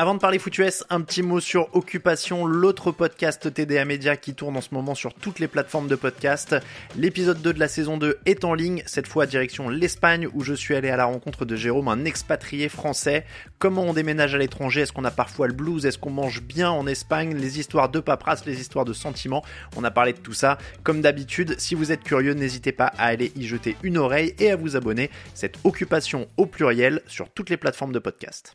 Avant de parler foot US, un petit mot sur Occupation, l'autre podcast TDA Media qui tourne en ce moment sur toutes les plateformes de podcast. L'épisode 2 de la saison 2 est en ligne, cette fois direction l'Espagne où je suis allé à la rencontre de Jérôme, un expatrié français. Comment on déménage à l'étranger? Est-ce qu'on a parfois le blues? Est-ce qu'on mange bien en Espagne? Les histoires de paperasse, les histoires de sentiments. On a parlé de tout ça. Comme d'habitude, si vous êtes curieux, n'hésitez pas à aller y jeter une oreille et à vous abonner. Cette occupation au pluriel sur toutes les plateformes de podcast.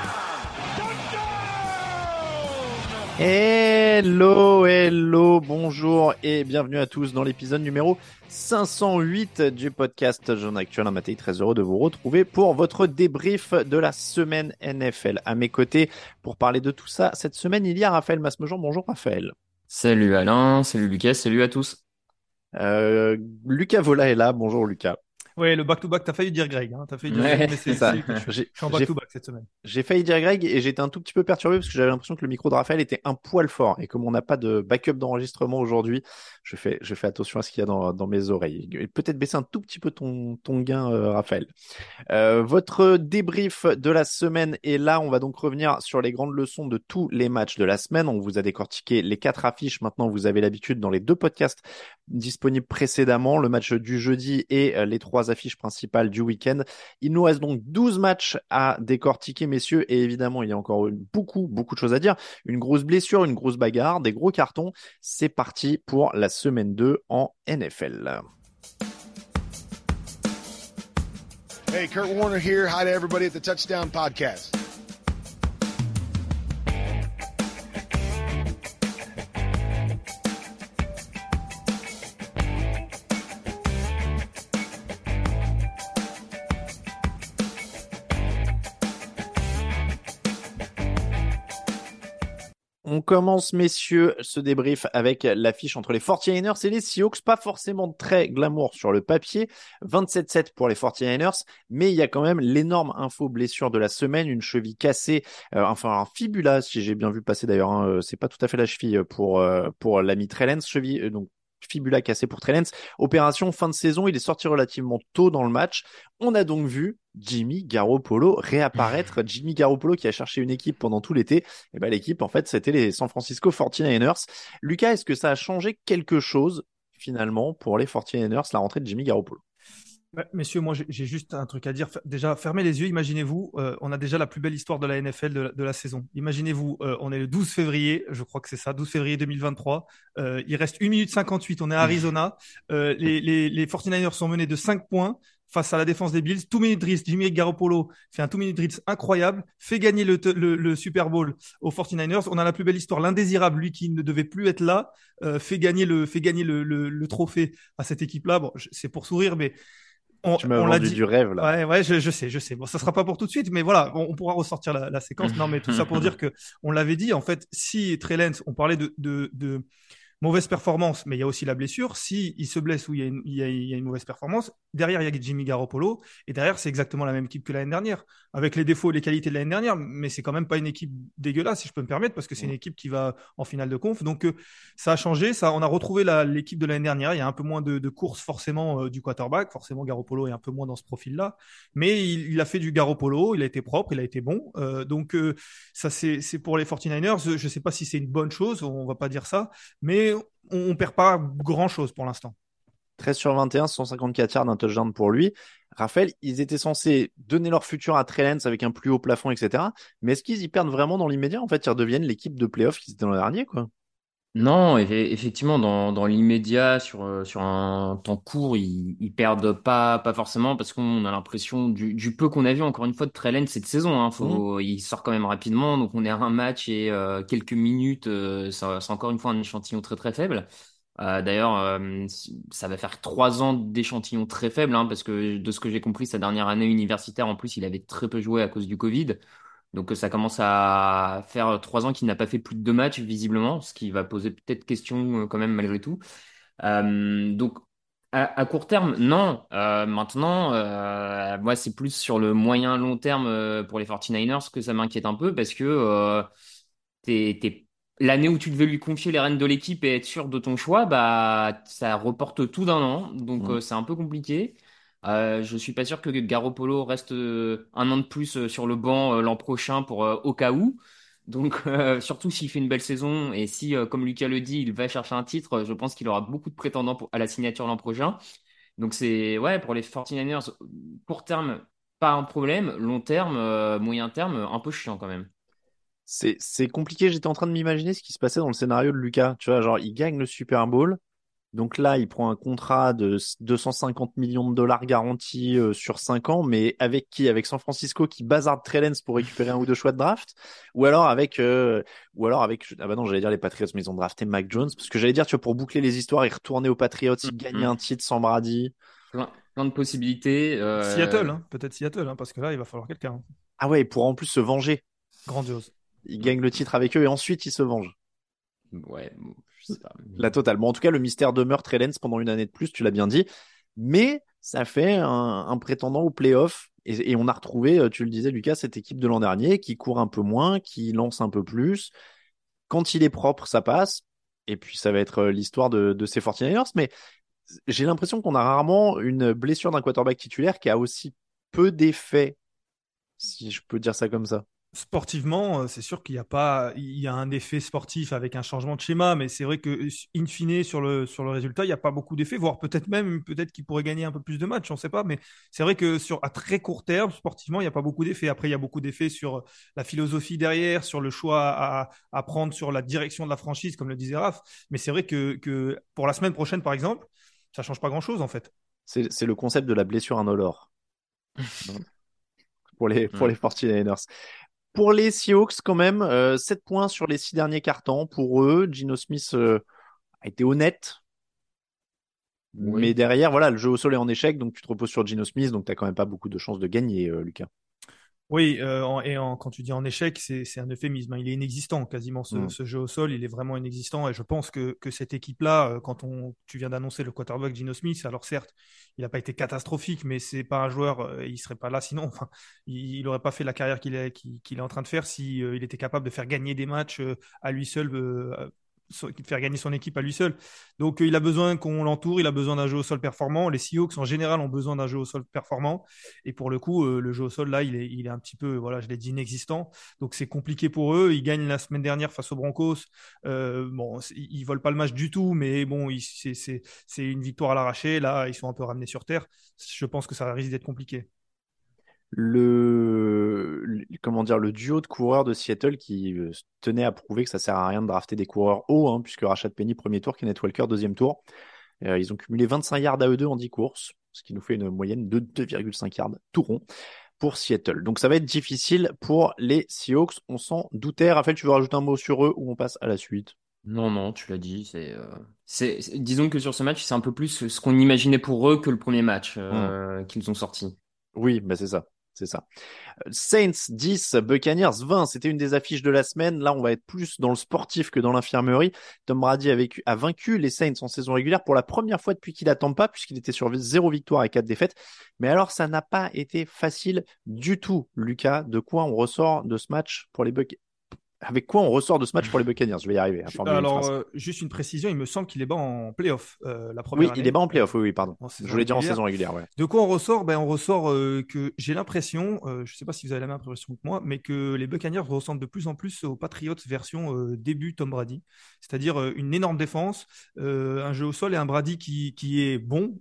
Hello, hello, bonjour et bienvenue à tous dans l'épisode numéro 508 du podcast Jeune Actuel. Matin très heureux de vous retrouver pour votre débrief de la semaine NFL. À mes côtés, pour parler de tout ça, cette semaine, il y a Raphaël Masmejean. Bonjour Raphaël. Salut Alain, salut Lucas, salut à tous. Euh, Lucas Vola est là. Bonjour Lucas. Ouais, le back-to-back, t'as failli dire Greg. Hein, t'as failli dire Ouais, c'est ça. je, suis en back-to-back cette semaine. J'ai failli dire Greg et j'étais un tout petit peu perturbé parce que j'avais l'impression que le micro de Raphaël était un poil fort et comme on n'a pas de backup d'enregistrement aujourd'hui, je fais, je fais attention à ce qu'il y a dans, dans mes oreilles. Et Peut-être baisser un tout petit peu ton, ton gain, euh, Raphaël. Euh, votre débrief de la semaine est là. On va donc revenir sur les grandes leçons de tous les matchs de la semaine. On vous a décortiqué les quatre affiches. Maintenant, vous avez l'habitude dans les deux podcasts disponibles précédemment, le match du jeudi et euh, les trois affiches principales du week-end. Il nous reste donc 12 matchs à décortiquer, messieurs, et évidemment, il y a encore beaucoup, beaucoup de choses à dire. Une grosse blessure, une grosse bagarre, des gros cartons. C'est parti pour la semaine 2 en NFL. Hey, Kurt Warner here. Hi to everybody at the Touchdown Podcast. On commence, messieurs, ce débrief avec l'affiche entre les 49ers et les Seahawks. Pas forcément très glamour sur le papier. 27-7 pour les 49ers, mais il y a quand même l'énorme info blessure de la semaine, une cheville cassée, euh, enfin un fibula, si j'ai bien vu passer d'ailleurs. Hein, euh, c'est pas tout à fait la cheville pour euh, pour l'ami Trellens, cheville euh, donc fibula cassée pour Trellens. Opération fin de saison, il est sorti relativement tôt dans le match. On a donc vu Jimmy Garoppolo réapparaître. Jimmy Garoppolo qui a cherché une équipe pendant tout l'été. Et ben l'équipe en fait c'était les San Francisco 49ers. Lucas, est-ce que ça a changé quelque chose finalement pour les 49ers la rentrée de Jimmy Garoppolo? Messieurs, moi j'ai juste un truc à dire. Déjà, fermez les yeux. Imaginez-vous, euh, on a déjà la plus belle histoire de la NFL de la, de la saison. Imaginez-vous, euh, on est le 12 février, je crois que c'est ça, 12 février 2023. Euh, il reste 1 minute 58, on est à Arizona. Euh, les, les, les 49ers sont menés de 5 points face à la défense des Bills. Two minute drills, Jimmy Garoppolo fait un two minute drills incroyable, fait gagner le, le, le Super Bowl aux 49ers. On a la plus belle histoire, l'indésirable, lui qui ne devait plus être là, euh, fait gagner le, fait gagner le, le, le trophée à cette équipe-là. Bon, c'est pour sourire, mais on, Tu m'as on l'a vendu dit. du rêve là. Ouais, ouais, je, je sais, je sais. Bon, ça sera pas pour tout de suite, mais voilà, on, on pourra ressortir la, la séquence. Non, mais tout ça pour dire que on l'avait dit. En fait, si Trellens, on parlait de, de, de mauvaise performance, mais il y a aussi la blessure. Si il se blesse ou il y a une, il y a, il y a une mauvaise performance, derrière il y a Jimmy Garoppolo et derrière c'est exactement la même équipe que l'année dernière, avec les défauts et les qualités de l'année dernière, mais c'est quand même pas une équipe dégueulasse si je peux me permettre parce que c'est une équipe qui va en finale de conf. Donc euh, ça a changé, ça, on a retrouvé la- l'équipe de l'année dernière. Il y a un peu moins de, de courses forcément euh, du quarterback, forcément Garoppolo est un peu moins dans ce profil-là, mais il, il a fait du Garoppolo, il a été propre, il a été bon. Euh, donc ça c'est c'est pour les 49ers. Je sais pas si c'est une bonne chose, on va pas dire ça, mais on, on perd pas grand-chose pour l'instant. 13 sur 21, 154 yards, un touchdown pour lui. Raphaël, ils étaient censés donner leur futur à Trey Lance avec un plus haut plafond, etc. Mais est-ce qu'ils y perdent vraiment dans l'immédiat? En fait, ils redeviennent l'équipe de playoff qu'ils étaient l'an dernier, quoi. Non, eff- effectivement, dans, dans l'immédiat, sur, euh, sur un temps court, ils, ils perdent pas, pas forcément parce qu'on a l'impression du, du peu qu'on a vu encore une fois de Trey Lance cette saison. Hein, faut, Il sort quand même rapidement, donc on est à un match et euh, quelques minutes, euh, ça- c'est encore une fois un échantillon très très faible. Euh, d'ailleurs, euh, ça va faire trois ans d'échantillon très faible, hein, parce que de ce que j'ai compris, sa dernière année universitaire, en plus, il avait très peu joué à cause du Covid. Donc euh, ça commence à faire trois ans qu'il n'a pas fait plus de deux matchs, visiblement, ce qui va poser peut-être question euh, quand même malgré tout. Euh, donc à, à court terme, non. Euh, maintenant, euh, moi, c'est plus sur le moyen long terme euh, pour les 49ers que ça m'inquiète un peu parce que euh, l'année où tu devais lui confier les rênes de l'équipe et être sûr de ton choix, bah ça reporte tout d'un an. Donc euh, c'est un peu compliqué. Euh, je suis pas sûr que Garoppolo reste euh, un an de plus euh, sur le banc euh, l'an prochain pour au cas où. Donc surtout s'il fait une belle saison et si, comme Lucas le dit, il va chercher un titre, je pense qu'il aura beaucoup de prétendants à la signature l'an prochain. Donc c'est ouais pour les 49ers court terme pas un problème, long terme, moyen terme un peu chiant quand même. C'est compliqué. J'étais en train de m'imaginer ce qui se passait dans le scénario de Lucas. Tu vois, genre, il gagne le Super Bowl. Donc là, il prend un contrat de 250 millions de dollars garantis euh, sur 5 ans, mais avec qui? Avec San Francisco qui bazarde Trey Lance pour récupérer un ou deux choix de draft? Ou alors avec, euh, ou alors avec, ah bah non, j'allais dire les Patriots, mais ils ont drafté Mac Jones, parce que j'allais dire, tu vois, pour boucler les histoires, il retournait aux Patriots, il gagnait un titre sans Brady. Plein, plein de possibilités. euh, Seattle, hein, peut-être Seattle, hein, parce que là il va falloir quelqu'un. hein. Ah ouais, pour en plus se venger. Grandiose. Il gagne le titre avec eux et ensuite il se venge. Ouais, bon, La totale. Bon, en tout cas, le mystère demeure Trey Lance pendant une année de plus, tu l'as bien dit. Mais ça fait un, prétendant au playoff. Et, et on a retrouvé, euh, tu le disais, Lucas, cette équipe de l'an dernier qui court un peu moins, qui lance un peu plus. Quand il est propre, ça passe. Et puis, ça va être euh, l'histoire de, ces 49ers. Mais j'ai l'impression qu'on a rarement une blessure d'un quarterback titulaire qui a aussi peu d'effets, si je peux dire ça comme ça. Sportivement, euh, c'est sûr qu'il n'y a pas, il y a un effet sportif avec un changement de schéma, mais c'est vrai que in fine sur le sur le résultat, il n'y a pas beaucoup d'effets, voire peut-être même peut-être qu'il pourrait gagner un peu plus de matchs, on ne sait pas, mais c'est vrai que sur à très court terme, sportivement, il n'y a pas beaucoup d'effets. Après, il y a beaucoup d'effets sur la philosophie derrière, sur le choix à, à prendre sur la direction de la franchise, comme le disait Raph. Mais c'est vrai que que pour la semaine prochaine, par exemple, ça change pas grand-chose en fait. C'est c'est le concept de la blessure indolore. pour les, pour les 49ers. Pour les Seahawks, quand même, euh, 7 points sur les 6 derniers cartons pour eux. Gino Smith euh, a été honnête. Oui. Mais derrière, voilà, le jeu au sol est en échec, donc tu te reposes sur Gino Smith, donc tu quand même pas beaucoup de chances de gagner, euh, Lucas. Oui, euh, en- et en- quand tu dis en échec, c'est un euphémisme. hein. Il est inexistant quasiment ce, Mm. ce jeu au sol. Il est vraiment inexistant. Et je pense que, que cette équipe-là, euh, quand on, tu viens d'annoncer le quarterback Gino Smith, alors certes, il n'a pas été catastrophique, mais c'est pas un joueur. euh, il serait pas là sinon. Enfin, il, il aurait pas fait la carrière qu'il est qu'il qu'il est en train de faire si euh, il était capable de faire gagner des matchs euh, à lui seul. Faire gagner son équipe à lui seul. Donc euh, il a besoin qu'on l'entoure, il a besoin d'un jeu au sol performant. Les Seahawks en général ont besoin d'un jeu au sol performant. Et pour le coup, euh, le jeu au sol, là, il est, il est un petit peu, voilà, je l'ai dit, inexistant. Donc c'est compliqué pour eux. Ils gagnent la semaine dernière face aux Broncos. Euh, bon, ils volent pas le match du tout, mais bon, c'est une victoire à l'arraché. Là, ils sont un peu ramenés sur terre. Je pense que ça risque d'être compliqué. Le, le- comment dire, le duo de coureurs de Seattle qui euh, tenait à prouver que ça sert à rien de drafter des coureurs hauts, hein, puisque Rashad Penny premier tour, Kenneth Walker deuxième tour. Euh, ils ont cumulé 25 yards à eux deux en 10 courses, ce qui nous fait une moyenne de 2,5 yards tout rond pour Seattle. Donc ça va être difficile pour les Seahawks, on s'en doutait. Raphaël, tu veux rajouter un mot sur eux ou on passe à la suite? Non, non, tu l'as dit. C'est, euh, c'est, disons que sur ce match, c'est un peu plus ce qu'on imaginait pour eux que le premier match euh, qu'ils ont sorti. Oui, bah c'est ça. C'est ça. Saints 10, Buccaneers 20, c'était une des affiches de la semaine. Là, on va être plus dans le sportif que dans l'infirmerie. Tom Brady a, vécu, a vaincu les Saints en saison régulière pour la première fois depuis qu'il attend pas, puisqu'il était sur zéro victoire et quatre défaites. Mais alors, ça n'a pas été facile du tout, Lucas. De quoi on ressort de ce match pour les Buccaneers avec quoi on ressort de ce match pour les Buccaneers? Je vais y arriver. Alors, euh, juste une précision, il me semble qu'il est bas en playoff euh, la première Oui, il est bas en playoff, oui, oui, pardon. Je voulais dire en saison régulière, ouais. De quoi on ressort? Ben, On ressort euh, que j'ai l'impression, je ne sais pas si vous avez la même impression que moi, mais que les Buccaneers ressemblent de plus en plus aux Patriots version début Tom Brady. C'est-à-dire une énorme défense, un jeu au sol et un Brady qui, qui est bon,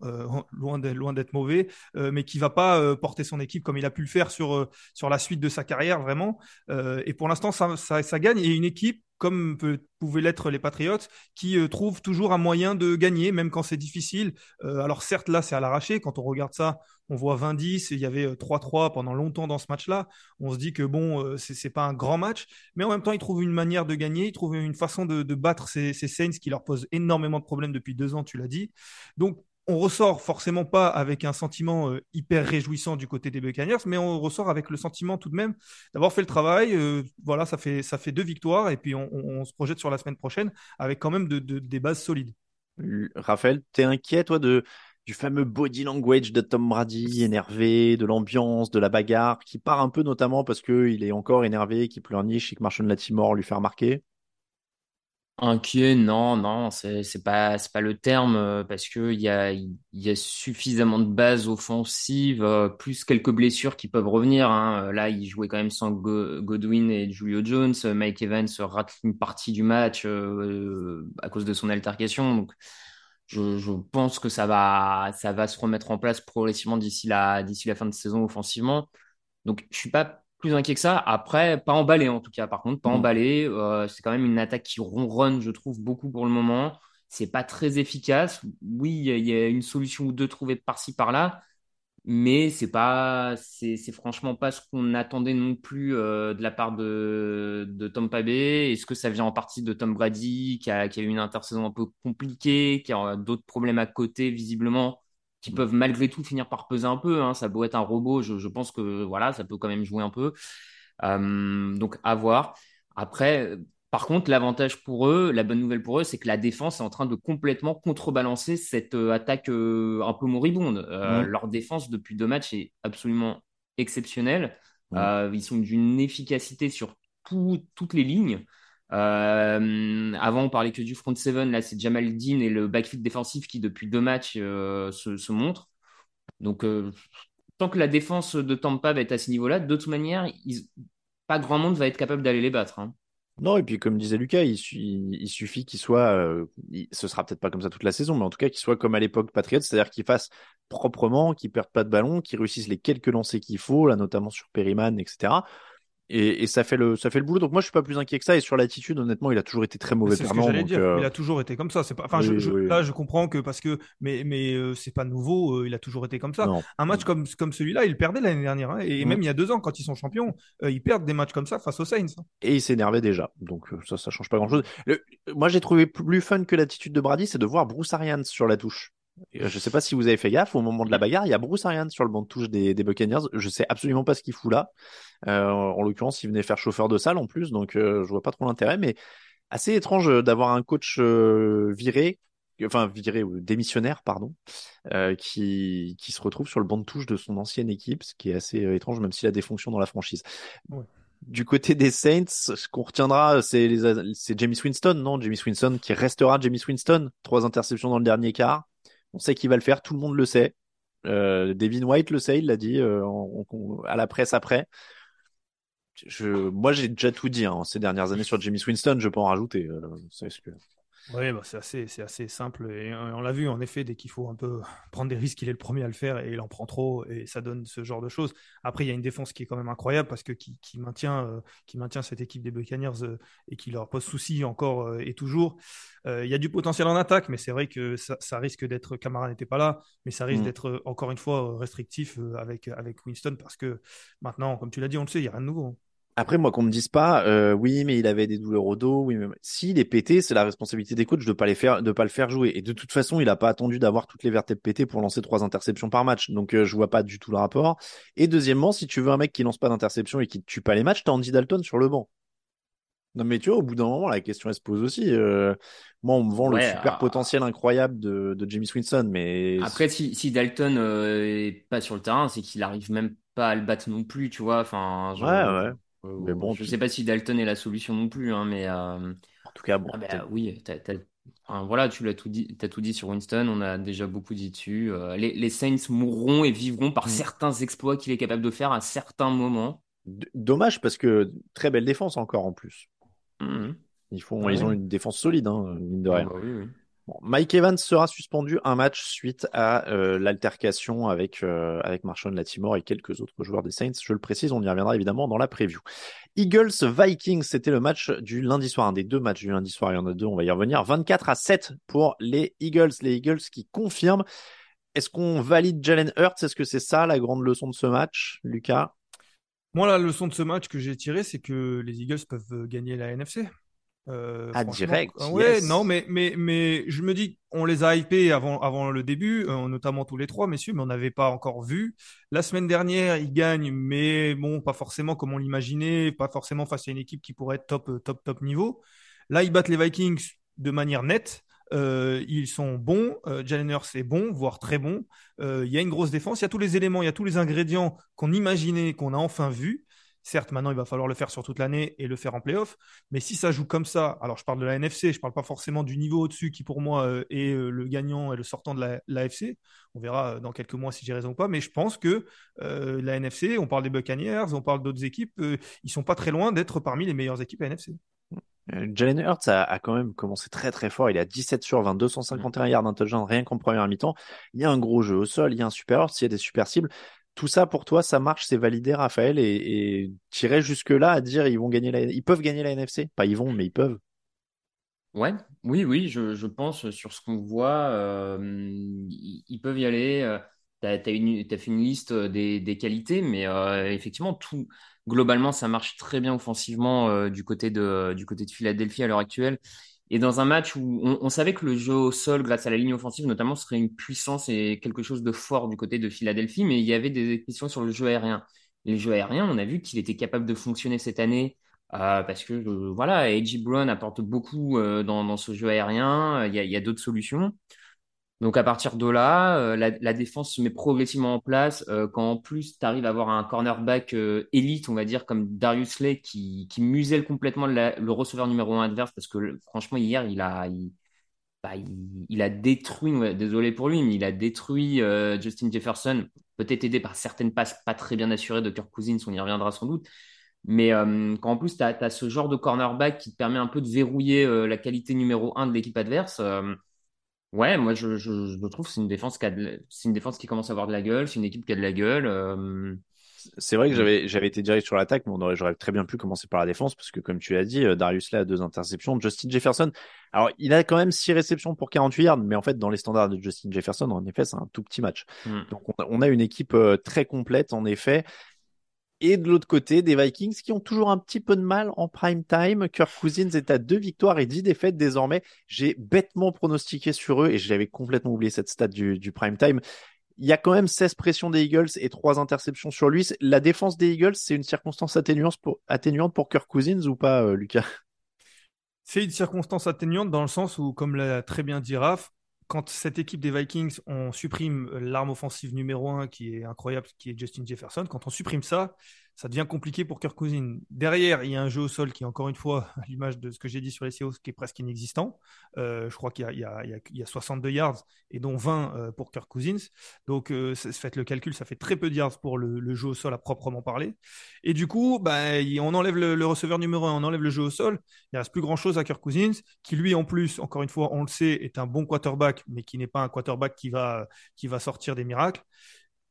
loin d'être mauvais, mais qui va pas porter son équipe comme il a pu le faire sur, sur la suite de sa carrière, vraiment. et pour l'instant, ça, ça ça gagne et une équipe comme pouvaient l'être les Patriots, qui euh, trouvent toujours un moyen de gagner, même quand c'est difficile. Euh, alors certes, là, c'est à l'arraché. Quand on regarde ça, on voit 20-10, il y avait 3-3 euh, pendant longtemps dans ce match-là. On se dit que bon, c'est pas un grand match, mais en même temps, ils trouvent une manière de gagner, ils trouvent une façon de, de battre ces, ces Saints qui leur posent énormément de problèmes depuis deux ans, tu l'as dit. Donc, on ressort forcément pas avec un sentiment euh, hyper réjouissant du côté des Buccaneers, mais on ressort avec le sentiment tout de même d'avoir fait le travail. Euh, voilà, ça fait, ça fait deux victoires et puis on, se projette sur la semaine prochaine avec quand même de, des bases solides. Raphaël, tu es inquiet toi de, du fameux body language de Tom Brady, énervé, de l'ambiance, de la bagarre, qui part un peu notamment parce qu'il est encore énervé, qu'il pleurniche et que Marshall Latimore lui fait remarquer? Inquiet, non, non, c'est c'est pas c'est pas le terme euh, parce que il y a y a suffisamment de bases offensives, euh, plus quelques blessures qui peuvent revenir. Hein. Euh, là, il jouait quand même sans Godwin et Julio Jones. Mike Evans rate une partie du match à cause de son altercation. Donc, je, je pense que ça va ça va se remettre en place progressivement d'ici la d'ici la fin de saison offensivement. Donc, je suis pas plus inquiet que ça. Après, pas emballé en tout cas. Par contre, pas mm. emballé. Euh, c'est quand même une attaque qui ronronne, je trouve, beaucoup pour le moment. C'est pas très efficace. Oui, il y, a une solution ou deux trouvées par-ci par-là, mais c'est pas, c'est, franchement pas ce qu'on attendait non plus euh, de la part de, de Tom Pabé. Est-ce que ça vient en partie de Tom Brady, qui a, qui a eu une intersaison un peu compliquée, qui a d'autres problèmes à côté visiblement? Qui peuvent malgré tout finir par peser un peu. Hein. Ça peut être un robot, je, pense que voilà, ça peut quand même jouer un peu. Euh, donc à voir. Après, par contre, l'avantage pour eux, la bonne nouvelle pour eux, c'est que la défense est en train de complètement contrebalancer cette euh, attaque euh, un peu moribonde. Leur défense depuis deux matchs est absolument exceptionnelle. ils sont d'une efficacité sur toutes les lignes. Euh, avant, on parlait que du front seven. Là, c'est Jamal Dean et le backfield défensif qui, depuis deux matchs, euh, se, se montrent. Donc, euh, tant que la défense de Tampa va être à ce niveau-là, de toute manière, pas grand monde va être capable d'aller les battre. Hein. Non, et puis comme disait Lucas, il, il suffit qu'il soit, ce sera peut-être pas comme ça toute la saison, mais en tout cas qu'il soit comme à l'époque Patriots, c'est-à-dire qu'il fasse proprement, qu'il perde pas de ballon, qu'il réussisse les quelques lancers qu'il faut, là notamment sur Perryman, etc et, et, ça fait le ça fait le boulot. Donc moi je suis pas plus inquiet que ça. Et sur l'attitude honnêtement il a toujours été très mauvais c'est ce que j'allais dire. Euh, il a toujours été comme ça. C'est pas enfin je, là je comprends que parce que mais mais euh, c'est pas nouveau euh, il a toujours été comme ça. Un match comme comme celui-là il perdait l'année dernière hein, et mm. même il y a deux ans quand ils sont champions ils perdent des matchs comme ça face aux Saints hein. et il s'énervait déjà. Donc ça ça change pas grand chose moi j'ai trouvé plus fun que l'attitude de Brady c'est de voir Bruce Arians sur la touche je ne sais pas si vous avez fait gaffe, au moment de la bagarre, il y a Bruce Arians sur le banc de touche des, des Buccaneers. Je sais absolument pas ce qu'il fout là. Euh, en l'occurrence, il venait faire chauffeur de salle en plus, donc euh, je vois pas trop l'intérêt. Mais assez étrange d'avoir un coach euh, viré, enfin viré ou démissionnaire, pardon, qui qui se retrouve sur le banc de touche de son ancienne équipe, ce qui est assez étrange, même s'il a des fonctions dans la franchise. Du côté des Saints, ce qu'on retiendra, c'est c'est Jamie Winston, non? Jamie Winston qui restera Jamie Winston. Trois interceptions dans le dernier quart. On sait qu'il va le faire, tout le monde le sait. Euh, Devin White le sait, il l'a dit euh, à la presse après. Je, moi, j'ai déjà tout dit hein, ces dernières années sur Jamie Winston. Je peux en rajouter. Euh, ce que... Oui, bah c'est assez, simple. Et on l'a vu, en effet, dès qu'il faut un peu prendre des risques, il est le premier à le faire et il en prend trop et ça donne ce genre de choses. Après, il y a une défense qui est quand même incroyable parce que qui, qui maintient, euh, qui maintient cette équipe des Buccaneers euh, et qui leur pose souci encore euh, et toujours. il y a du potentiel en attaque, mais c'est vrai que ça, ça risque d'être. Camara n'était pas là, mais ça risque mm. d'être encore une fois restrictif avec, avec Winston parce que maintenant, comme tu l'as dit, on le sait, il n'y a rien de nouveau. Après, moi, qu'on me dise pas, euh, oui, mais il avait des douleurs au dos, oui, mais s'il est pété, c'est la responsabilité des coachs de pas les faire, de pas le faire jouer. Et de toute façon, il a pas attendu d'avoir toutes les vertèbres pétées pour lancer trois interceptions par match. Donc, euh, je vois pas du tout le rapport. Et deuxièmement, si tu veux un mec qui lance pas d'interception et qui tue pas les matchs, t'as Andy Dalton sur le banc. Non, mais tu vois, au bout d'un moment, la question elle se pose aussi. Euh, moi, on me vend Ouais, le super ah. potentiel incroyable de, de James Winston, mais Après, si, si Dalton euh, est pas sur le terrain, c'est qu'il arrive même pas à le battre non plus, tu vois. Enfin, ouais, ouais. Euh, Mais bon, je tu- sais pas si Dalton est la solution non plus, hein, mais euh, En tout cas, bon, ah bah oui, enfin, voilà, tu l'as tout dit, t'as tout dit sur Winston. On a déjà beaucoup dit dessus. Euh, les, les Saints mourront et vivront par Mm. certains exploits qu'il est capable de faire à certains moments. D- dommage parce que très belle défense encore en plus. Mhm. Ils font, Ah ils ont une défense solide, hein, mine de Ah rien. bah oui, oui. Mike Evans sera suspendu un match suite à euh, l'altercation avec euh, avec Marshawn Latimore et quelques autres joueurs des Saints. Je le précise, on y reviendra évidemment dans la preview. Eagles Vikings, c'était le match du lundi soir, un des deux matchs du lundi soir. Il y en a deux, on va y revenir. 24 à 7 pour les Eagles, les Eagles qui confirment. Est-ce qu'on valide Jalen Hurts? Est-ce que c'est ça la grande leçon de ce match, Lucas? Moi, la leçon de ce match que j'ai tirée, c'est que les Eagles peuvent gagner la NFC. Euh, Ah, direct, euh, Ouais, yes. non, mais, mais, mais je me dis, on les a hypés avant, avant le début, euh, notamment tous les trois, messieurs, mais on n'avait pas encore vu. La semaine dernière, ils gagnent, mais bon, pas forcément comme on l'imaginait, pas forcément face à une équipe qui pourrait être top, top, top niveau. Là, ils battent les Vikings de manière nette. Euh, ils sont bons. Euh, Jalen Hurts est bon, voire très bon. Il y a une grosse défense. Il y a tous les éléments, il y a tous les ingrédients qu'on imaginait, qu'on a enfin vus. Certes, maintenant, il va falloir le faire sur toute l'année et le faire en playoff. Mais si ça joue comme ça, alors je parle de la NFC, je parle pas forcément du niveau au-dessus qui pour moi euh, est euh, le gagnant et le sortant de la l'AFC. On verra euh, dans quelques mois si j'ai raison ou pas. Mais je pense que la NFC, on parle des Buccaneers, on parle d'autres équipes, ils sont pas très loin d'être parmi les meilleures équipes à NFC. Jalen Hurts a, a quand même commencé très très fort. Il à 17 sur 20, 251 yards touchdown rien qu'en première mi-temps. Il y a un gros jeu au sol, il y a un super Hurts, il y a des super cibles. Tout ça pour toi, ça marche, c'est validé, Raphaël, et, et tirer jusque là à dire ils vont gagner la, ils peuvent gagner la NFC. Pas ils vont, mais ils peuvent. Ouais, oui, oui, je, pense sur ce qu'on voit, euh, ils, peuvent y aller. euh, une, t'as fait une liste euh, des, qualités, mais euh, effectivement, tout globalement, ça marche très bien offensivement du côté de, du côté de Philadelphie à l'heure actuelle. Et dans un match où on, on savait que le jeu au sol, grâce à la ligne offensive notamment, serait une puissance et quelque chose de fort du côté de Philadelphie, mais il y avait des questions sur le jeu aérien. Le jeu aérien, on a vu qu'il était capable de fonctionner cette année euh, parce que euh, voilà, A.J. Brown apporte beaucoup euh, dans, dans ce jeu aérien. Il y a, il y a d'autres solutions. Donc à partir de là, euh, la, défense se met progressivement en place. Euh, quand en plus tu arrives à avoir un cornerback euh, élite, on va dire comme Darius Slay qui, muselle complètement le receveur numéro un adverse parce que franchement hier il a il, bah, a détruit, désolé pour lui, mais il a détruit Justin Jefferson, peut-être aidé par certaines passes pas très bien assurées de Kirk Cousins, on y reviendra sans doute. Mais quand en plus tu as, ce genre de cornerback qui te permet un peu de verrouiller la qualité numéro un de l'équipe adverse, ouais, moi je, je, je trouve que c'est une défense qui a de- c'est une défense qui commence à avoir de la gueule, c'est une équipe qui a de la gueule. euh, C'est vrai que j'avais, j'avais été direct sur l'attaque, mais on aurait, j'aurais très bien pu commencer par la défense, parce que comme tu l'as dit, euh, Darius Slay a deux interceptions. Justin Jefferson, alors il a quand même six réceptions pour 48 yards, mais en fait, dans les standards de Justin Jefferson, en effet, c'est un tout petit match. hmm. Donc on a, on a une équipe euh, très complète, en effet. Et de l'autre côté, des Vikings qui ont toujours un petit peu de mal en prime time. Kirk Cousins est à deux victoires et dix défaites désormais. J'ai bêtement pronostiqué sur eux et j'avais complètement oublié cette stat du, prime time. Il y a quand même 16 pressions des Eagles et trois interceptions sur lui. La défense des Eagles, c'est une circonstance atténuante pour, atténuante Kirk Cousins ou pas, euh, Lucas? C'est une circonstance atténuante dans le sens où, comme l'a très bien dit Raph, quand cette équipe des Vikings, on supprime l'arme offensive numéro un qui est incroyable, qui est Justin Jefferson, quand on supprime ça, ça devient compliqué pour Kirk Cousins. Derrière, il y a un jeu au sol qui encore une fois, à l'image de ce que j'ai dit sur les Seahawks, qui est presque inexistant. Euh, je crois qu'il y a, il y, a, il y, a, il y a 62 yards et dont 20 euh, pour Kirk Cousins. Donc, euh, faites le calcul, ça fait très peu de yards pour le, jeu au sol à proprement parler. Et du coup, bah, on enlève le, receveur numéro un, on enlève le jeu au sol. Il ne reste plus grand-chose à Kirk Cousins, qui lui, en plus, encore une fois, on le sait, est un bon quarterback, mais qui n'est pas un quarterback qui va sortir des miracles.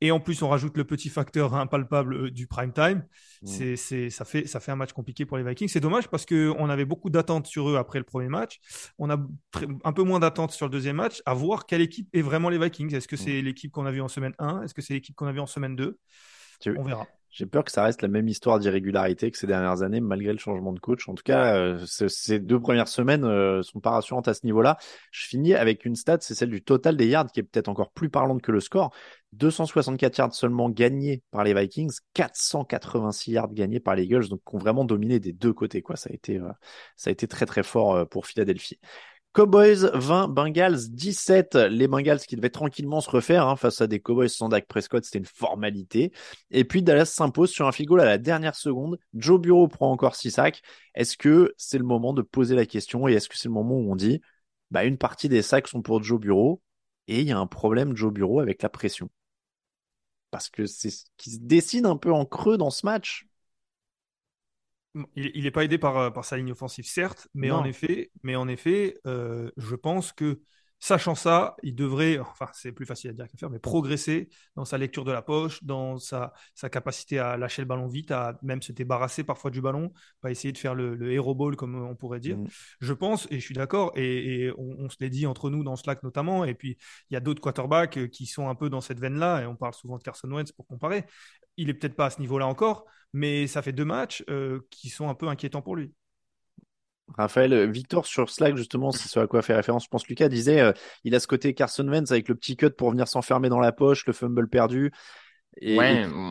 Et en plus, on rajoute le petit facteur impalpable du prime time. Mmh. C'est, c'est, ça, fait, ça fait un match compliqué pour les Vikings. C'est dommage parce qu'on avait beaucoup d'attentes sur eux après le premier match. On a très, un peu moins d'attentes sur le deuxième match. À voir quelle équipe est vraiment les Vikings. Est-ce que c'est mmh. l'équipe qu'on a vue en semaine 1 Est-ce que c'est l'équipe qu'on a vue en semaine 2 tu, On verra. J'ai peur que ça reste la même histoire d'irrégularité que ces dernières années, malgré le changement de coach. En tout cas, euh, ces deux premières semaines euh, sont pas rassurantes à ce niveau-là. Je finis avec une stat, c'est celle du total des yards, qui est peut-être encore plus parlante que le score. 264 yards seulement gagnés par les Vikings, 486 yards gagnés par les Eagles, donc qui ont vraiment dominé des deux côtés. Quoi. Ça a été, euh, ça a été très très fort pour Philadelphie. Cowboys 20, Bengals 17. Les Bengals qui devaient tranquillement se refaire hein, face à des Cowboys sans Dak Prescott, c'était une formalité. Et puis Dallas s'impose sur un field à la dernière seconde. Joe Bureau prend encore 6 sacs. Est-ce que c'est le moment de poser la question et est-ce que c'est le moment où on dit bah, une partie des sacs sont pour Joe Bureau et il y a un problème Joe Bureau avec la pression? Parce que c'est ce qui se dessine un peu en creux dans ce match. Il n'est pas aidé par, euh, par, sa ligne offensive, certes, mais en effet, mais en effet euh, je pense que Sachant ça, il devrait, enfin c'est plus facile à dire qu'à faire, mais progresser dans sa lecture de la poche, dans sa, sa, capacité à lâcher le ballon vite, à même se débarrasser parfois du ballon, pas essayer de faire le, le hero ball comme on pourrait dire. Mm. Je pense, et je suis d'accord, et, on, se l'est dit entre nous dans Slack notamment, et puis il y a d'autres quarterbacks euh, qui sont un peu dans cette veine-là, et on parle souvent de Carson Wentz pour comparer. Il est peut-être pas à ce niveau-là encore, mais ça fait deux matchs euh, qui sont un peu inquiétants pour lui. Raphaël, euh, Victor sur Slack, justement, c'est ce à quoi fait référence. Je pense Lucas disait, euh, il a ce côté Carson Wentz avec le petit cut pour venir s'enfermer dans la poche, le fumble perdu. Et,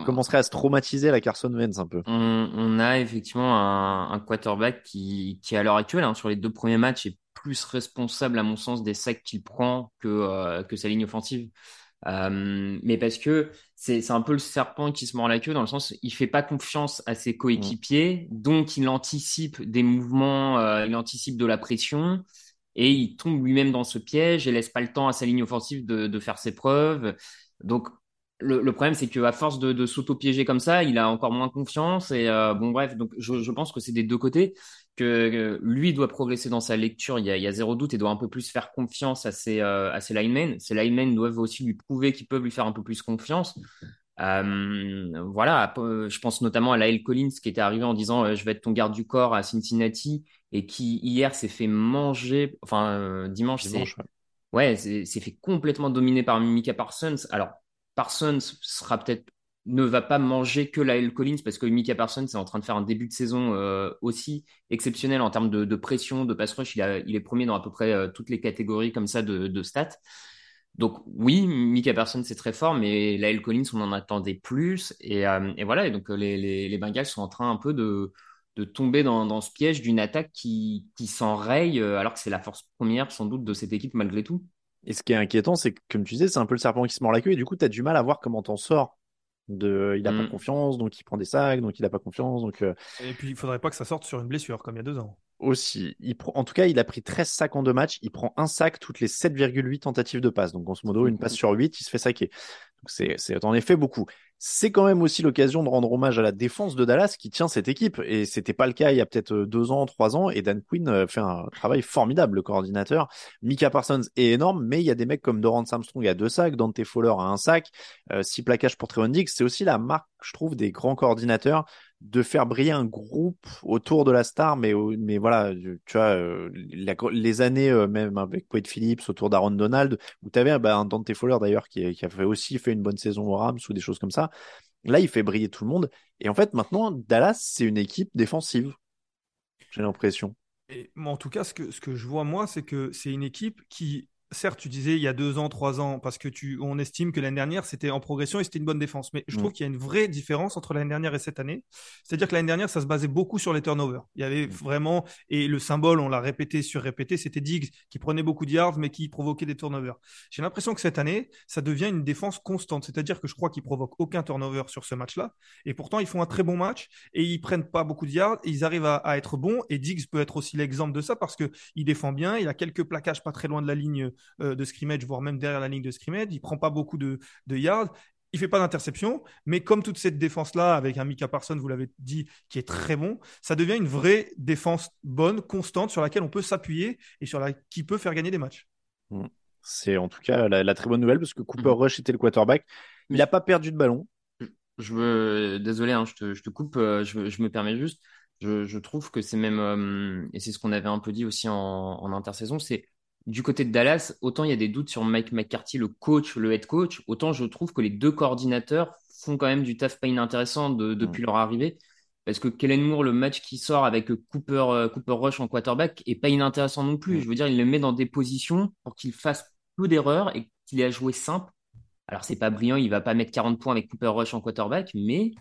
commencerait à se traumatiser la Carson Wentz un peu. On, a effectivement un, quarterback qui, qui à l'heure actuelle, hein, sur les deux premiers matchs, est plus responsable, à mon sens, des sacs qu'il prend que, euh, que sa ligne offensive. Euh, mais parce que c'est un peu le serpent qui se mord la queue dans le sens il fait pas confiance à ses coéquipiers, donc il anticipe des mouvements, euh, il anticipe de la pression et il tombe lui-même dans ce piège et laisse pas le temps à sa ligne offensive de, de faire ses preuves. Donc le, le, problème, c'est qu'à force de, de s'auto-piéger comme ça, il a encore moins confiance. Et euh, bon, bref, donc je, je pense que c'est des deux côtés que lui doit progresser dans sa lecture. Il y a, il y a zéro doute et doit un peu plus faire confiance à ses, euh, à ses linemen. Ses linemen doivent aussi lui prouver qu'ils peuvent lui faire un peu plus confiance. Euh, voilà, je pense notamment à Lael Collins qui était arrivé en disant euh, je vais être ton garde du corps à Cincinnati et qui hier s'est fait manger, enfin dimanche, dimanche ouais, ouais s'est fait complètement dominer par Mika Parsons. Alors Parsons sera peut-être ne va pas manger que la L. Collins parce que Mika Parsons est en train de faire un début de saison euh, aussi exceptionnel en termes de, pression, de pass rush. Il, est premier dans à peu près euh, toutes les catégories comme ça de, stats. Donc oui, Mika Parsons c'est très fort, mais la L. Collins on en attendait plus et, euh, voilà. Et donc les, Bengals sont en train un peu de, tomber dans, ce piège d'une attaque qui, qui s'enraye alors que c'est la force première sans doute de cette équipe malgré tout. Et ce qui est inquiétant, c'est que, comme tu disais, c'est un peu le serpent qui se mord la queue, et du coup, tu as du mal à voir comment t'en sors. De, il n'a pas mm. confiance, donc il prend des sacs, donc il n'a pas confiance. Donc, euh, Et puis, il faudrait pas que ça sorte sur une blessure, comme il y a deux ans. Aussi. Il en tout cas, il a pris 13 sacs en deux matchs. Il prend un sac toutes les 7,8 tentatives de passe. Donc, en ce modo, une passe sur 8, il se fait saquer. Donc, c'est en effet beaucoup c'est quand même aussi l'occasion de rendre hommage à la défense de Dallas qui tient cette équipe. Et c'était pas le cas il y a peut-être euh, deux ans, trois ans. Et Dan Quinn euh, fait un travail formidable, le coordinateur. Mika Parsons est énorme, mais il y a des mecs comme Doran Armstrong à deux sacs, Dante Fowler à un sac, euh, six plaquages pour Trevon Diggs. C'est aussi la marque, je trouve, des grands coordinateurs de faire briller un groupe autour de la star, mais, mais voilà, tu vois, euh, les années euh, même avec Wade Phillips autour d'Aaron Donald, où tu avais bah, un Dante Fowler d'ailleurs qui, qui a fait aussi fait une bonne saison au Rams ou des choses comme ça. Là, il fait briller tout le monde. Et en fait, maintenant, Dallas, c'est une équipe défensive. J'ai l'impression. Et, en tout cas, ce que, ce que je vois, moi, c'est que c'est une équipe qui certes, tu disais il y a deux ans, trois ans, parce que tu, on estime que l'année dernière c'était en progression et c'était une bonne défense. Mais je trouve mm. qu'il y a une vraie différence entre l'année dernière et cette année. C'est-à-dire que l'année dernière, ça se basait beaucoup sur les turnovers. Il y avait mm. vraiment, et le symbole, on l'a répété sur répété, c'était Diggs qui prenait beaucoup de yards mais qui provoquait des turnovers. J'ai l'impression que cette année, ça devient une défense constante. C'est-à-dire que je crois qu'ils provoquent aucun turnover sur ce match-là. Et pourtant, ils font un très bon match et ils prennent pas beaucoup de yards et ils arrivent à, à être bons. Et Diggs peut être aussi l'exemple de ça parce que il défend bien, il a quelques plaquages pas très loin de la ligne de scrimmage, voire même derrière la ligne de scrimmage. Il prend pas beaucoup de, yards. Il fait pas d'interception, mais comme toute cette défense-là, avec un Mika Parsons, vous l'avez dit, qui est très bon, ça devient une vraie défense bonne, constante, sur laquelle on peut s'appuyer et sur la qui peut faire gagner des matchs. Mm. C'est en tout cas la, très bonne nouvelle parce que Cooper mm. Rush était le quarterback. Il n'a pas perdu de ballon. Je veux, désolé, hein, je, te, coupe, euh, je, me permets juste. Je, trouve que c'est même, euh, et c'est ce qu'on avait un peu dit aussi en, en intersaison, c'est du côté de Dallas, autant il y a des doutes sur Mike McCarthy, le coach, le head coach, autant je trouve que les deux coordinateurs font quand même du taf pas inintéressant de, depuis leur arrivée. Parce que Kellen Moore, le match qui sort avec Cooper, euh, Cooper Rush en quarterback, est pas inintéressant non plus. Je veux dire, il le met dans des positions pour qu'il fasse peu d'erreurs et qu'il ait à jouer simple. Alors, c'est pas brillant, il va pas mettre 40 points avec Cooper Rush en quarterback, mais,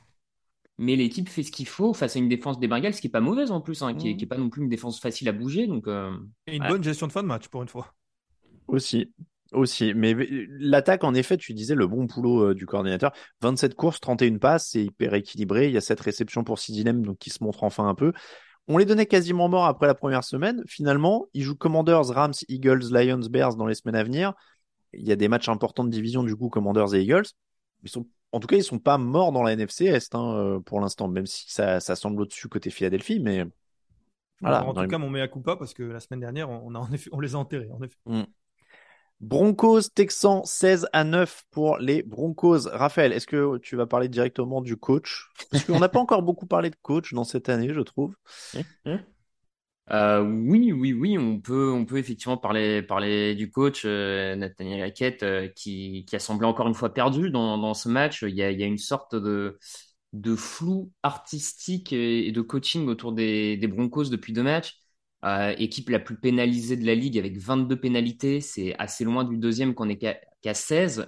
mais l'équipe fait ce qu'il faut face à une défense des Bengals qui est pas mauvaise en plus, hein, qui, est, pas non plus une défense facile à bouger. Donc, euh, et une bonne gestion de fin de match pour une fois. Aussi. Aussi, mais l'attaque, en effet, tu disais le bon boulot euh, du coordinateur. 27 courses, 31 passes, c'est hyper équilibré. Il y a cette réception pour Sidinem, donc qui se montre enfin un peu. On les donnait quasiment morts après la première semaine. Finalement, ils jouent Commanders, Rams, Eagles, Lions, Bears dans les semaines à venir. Il y a des matchs importants de division, du coup, Commanders et Eagles. Ils sont, en tout cas, ils sont pas morts dans la NFC Est hein, euh, pour l'instant, même si ça, ça semble au-dessus côté Philadelphie, mais voilà. en tout cas, mon mea culpa parce que la semaine dernière, on, a, on les a enterrés, en effet. Mm. Broncos Texans 16 à 9 pour les Broncos. Raphaël, est-ce que tu vas parler directement du coach? Parce qu'on n'a pas encore beaucoup parlé de coach dans cette année, je trouve. Hum, hum. Euh, oui, oui, oui, on peut, on peut effectivement parler, parler du coach euh, Nathaniel Hackett euh, qui, qui, a semblé encore une fois perdu dans, ce match. Il y a, une sorte de, de flou artistique et, de coaching autour des, Broncos depuis deux matchs. Équipe la plus pénalisée de la ligue avec 22 pénalités. C'est assez loin du deuxième qu'on est qu'à 16.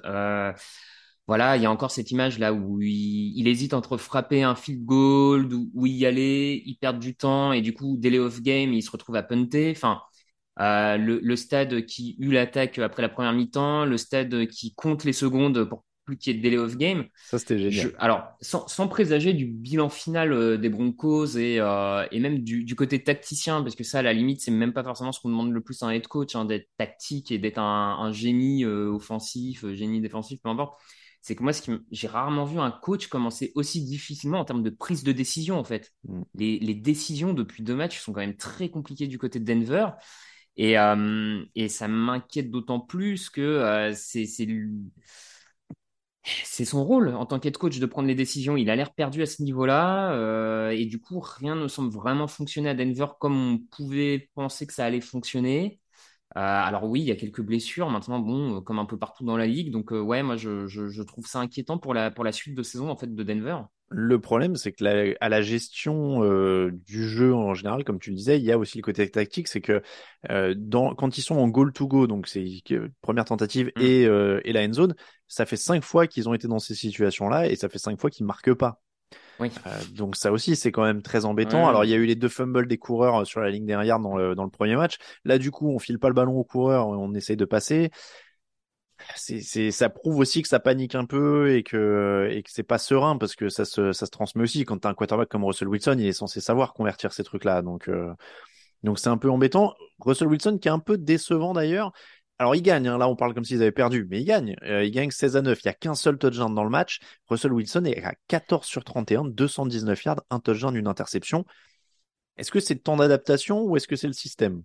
Voilà, il y a encore cette image là où il, hésite entre frapper un field goal ou, y aller, il perd du temps et du coup, délai of game, il se retrouve à punter. Enfin, euh, le, le, stade qui eut l'attaque après la première mi-temps, le stade qui compte les secondes pour plus qu'il y ait de délai of game. Ça, c'était génial. alors, sans, sans, présager du bilan final euh, des Broncos et, euh, et même du, du, côté tacticien, parce que ça, à la limite, c'est même pas forcément ce qu'on demande le plus à un head coach, hein, d'être tactique et d'être un, un, génie offensif, génie défensif, peu importe. C'est que moi, j'ai rarement vu un coach commencer aussi difficilement en termes de prise de décision, en fait. Mm. Les, les, décisions depuis deux matchs sont quand même très compliquées du côté de Denver. Et, et ça m'inquiète d'autant plus que c'est c'est son rôle en tant qu'head coach de prendre les décisions. Il a l'air perdu à ce niveau-là euh, et du coup, rien ne semble vraiment fonctionner à Denver comme on pouvait penser que ça allait fonctionner. Euh, alors oui, il y a quelques blessures maintenant, bon, euh, comme un peu partout dans la ligue. Donc ouais, moi je, je, trouve ça inquiétant pour la pour la suite de saison en fait de Denver. Le problème, c'est que la, à la gestion euh, du jeu en général, comme tu le disais, il y a aussi le côté tactique, c'est que euh, dans, quand ils sont en goal to go, donc c'est première tentative mm. et, euh, et la end zone, ça fait cinq fois qu'ils ont été dans ces situations-là et ça fait cinq fois qu'ils marquent pas. Oui. donc ça aussi, c'est quand même très embêtant. Alors il y a eu les deux fumbles des coureurs sur la ligne derrière dans le, dans le premier match. Là, du coup, on file pas le ballon aux coureurs, on essaye de passer c'est, ça prouve aussi que ça panique un peu et que, et que c'est pas serein parce que ça se, ça se transmet aussi. Quand t'as un quarterback comme Russell Wilson, il est censé savoir convertir ces trucs-là. Donc, euh, donc c'est un peu embêtant. Russell Wilson qui est un peu décevant d'ailleurs. Alors il gagne, hein. là on parle comme s'ils avaient perdu, mais il gagne. Euh, il gagne 16 à 9. Il y a qu'un seul touchdown dans le match. Russell Wilson est à 14 sur 31, 219 yards, un touchdown, une interception. Est-ce que c'est le temps d'adaptation ou est-ce que c'est le système?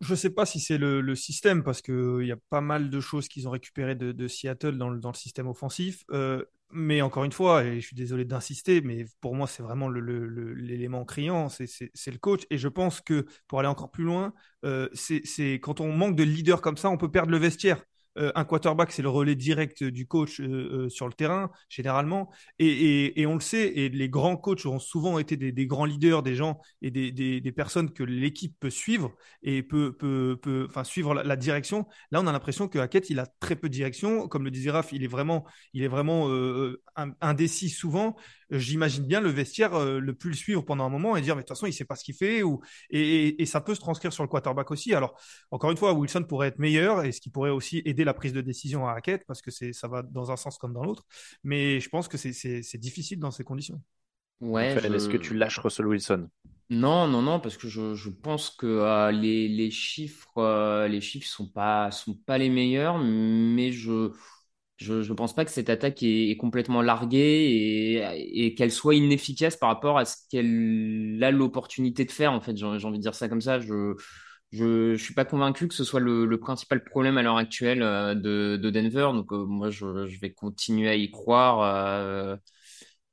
Je ne sais pas si c'est le, système, parce qu'il y a pas mal de choses qu'ils ont récupérées de, Seattle dans le, système offensif. Euh, mais encore une fois, et je suis désolé d'insister, mais pour moi, c'est vraiment l'élément criant, c'est le coach. Et je pense que pour aller encore plus loin, euh, c'est quand on manque de leader comme ça, on peut perdre le vestiaire. Euh, un quarterback, c'est le relais direct du coach euh, euh, sur le terrain, généralement. Et, on le sait, et les grands coachs ont souvent été des, grands leaders, des gens et des, personnes que l'équipe peut suivre et peut, peut, enfin, suivre la, direction. Là, on a l'impression que Hackett, il a très peu de direction. Comme le disait Raph, il est vraiment, il est vraiment indécis souvent j'imagine bien le vestiaire euh, le plus le suivre pendant un moment et dire mais de toute façon il sait pas ce qu'il fait ou et, et, ça peut se transcrire sur le quarterback aussi. Alors encore une fois, Wilson pourrait être meilleur et ce qui pourrait aussi aider la prise de décision à Hackett parce que c'est ça va dans un sens comme dans l'autre. Mais je pense que c'est difficile dans ces conditions. Ouais. Est-ce que tu lâches Russell Wilson? Non, non, non, parce que je, je pense que euh, les, les chiffres, euh, les chiffres sont pas sont pas les meilleurs, mais je je ne pense pas que cette attaque est, complètement larguée et, qu'elle soit inefficace par rapport à ce qu'elle a l'opportunité de faire. En fait, j'ai envie de dire ça comme ça. Je je, suis pas convaincu que ce soit le, principal problème à l'heure actuelle euh, de, Denver. Donc euh, moi, je, vais continuer à y croire. Euh,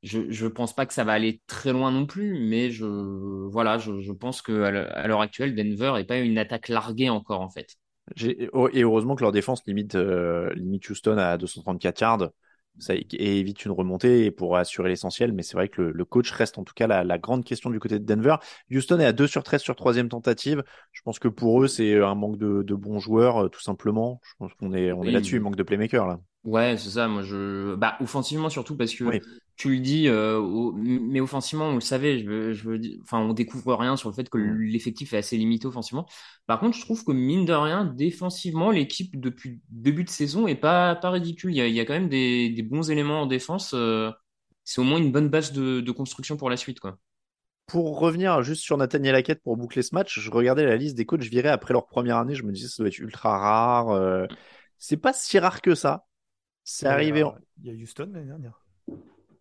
je je pense pas que ça va aller très loin non plus, mais je voilà, je, pense que à l'heure actuelle, Denver est pas une attaque larguée encore en fait. Et heureusement que leur défense limite limite Houston à 234 yards ça évite une remontée pour assurer l'essentiel. Mais c'est vrai que le, coach reste en tout cas la, grande question du côté de Denver. Houston est à 2 sur 13 sur troisième tentative. Je pense que pour eux, c'est un manque de, bons joueurs, euh, tout simplement. Je pense qu'on est, on est là-dessus, il manque de playmaker là. Ouais, c'est ça. Moi, je, bah, offensivement surtout parce que tu le dis, euh, mais offensivement, on le savait. Je veux, je veux dire, enfin, on découvre rien sur le fait que mm. l'effectif est assez limité offensivement. Par contre, je trouve que mine de rien, défensivement, l'équipe depuis début de saison est pas pas ridicule. Il y a, il y a quand même des, des bons éléments en défense. Euh, c'est au moins une bonne base de, de construction pour la suite, quoi. Pour revenir juste sur Nathaniel Hackett pour boucler ce match, je regardais la liste des coachs virés après leur première année. Je me disais ça doit être ultra rare. Euh, c'est pas si rare que ça. C'est arrivé. En... Il y a Houston l'année dernière.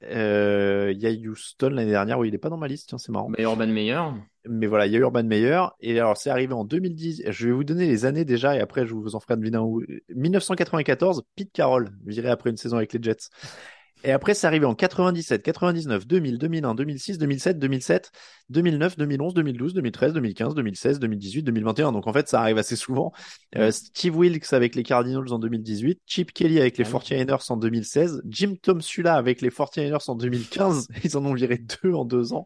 Euh, il y a Houston l'année dernière, oui, il n'est pas dans ma liste, c'est marrant. Mais Urban Meyer. Mais voilà, il y a Urban Meyer. Et alors, c'est arrivé en 2010. Je vais vous donner les années déjà, et après, je vous en ferai deviner un 1994, Pete Carroll, viré après une saison avec les Jets. Et après, c'est arrivé en 97, 99, 2000, 2001, 2006, 2007, 2007, 2009, 2011, 2012, 2013, 2015, 2016, 2018, 2021. Donc en fait, ça arrive assez souvent. Euh, Steve Wilkes avec les Cardinals en 2018, Chip Kelly avec les 49ers en 2016, Jim Tom Sula avec les 49ers en 2015. Ils en ont viré deux en deux ans.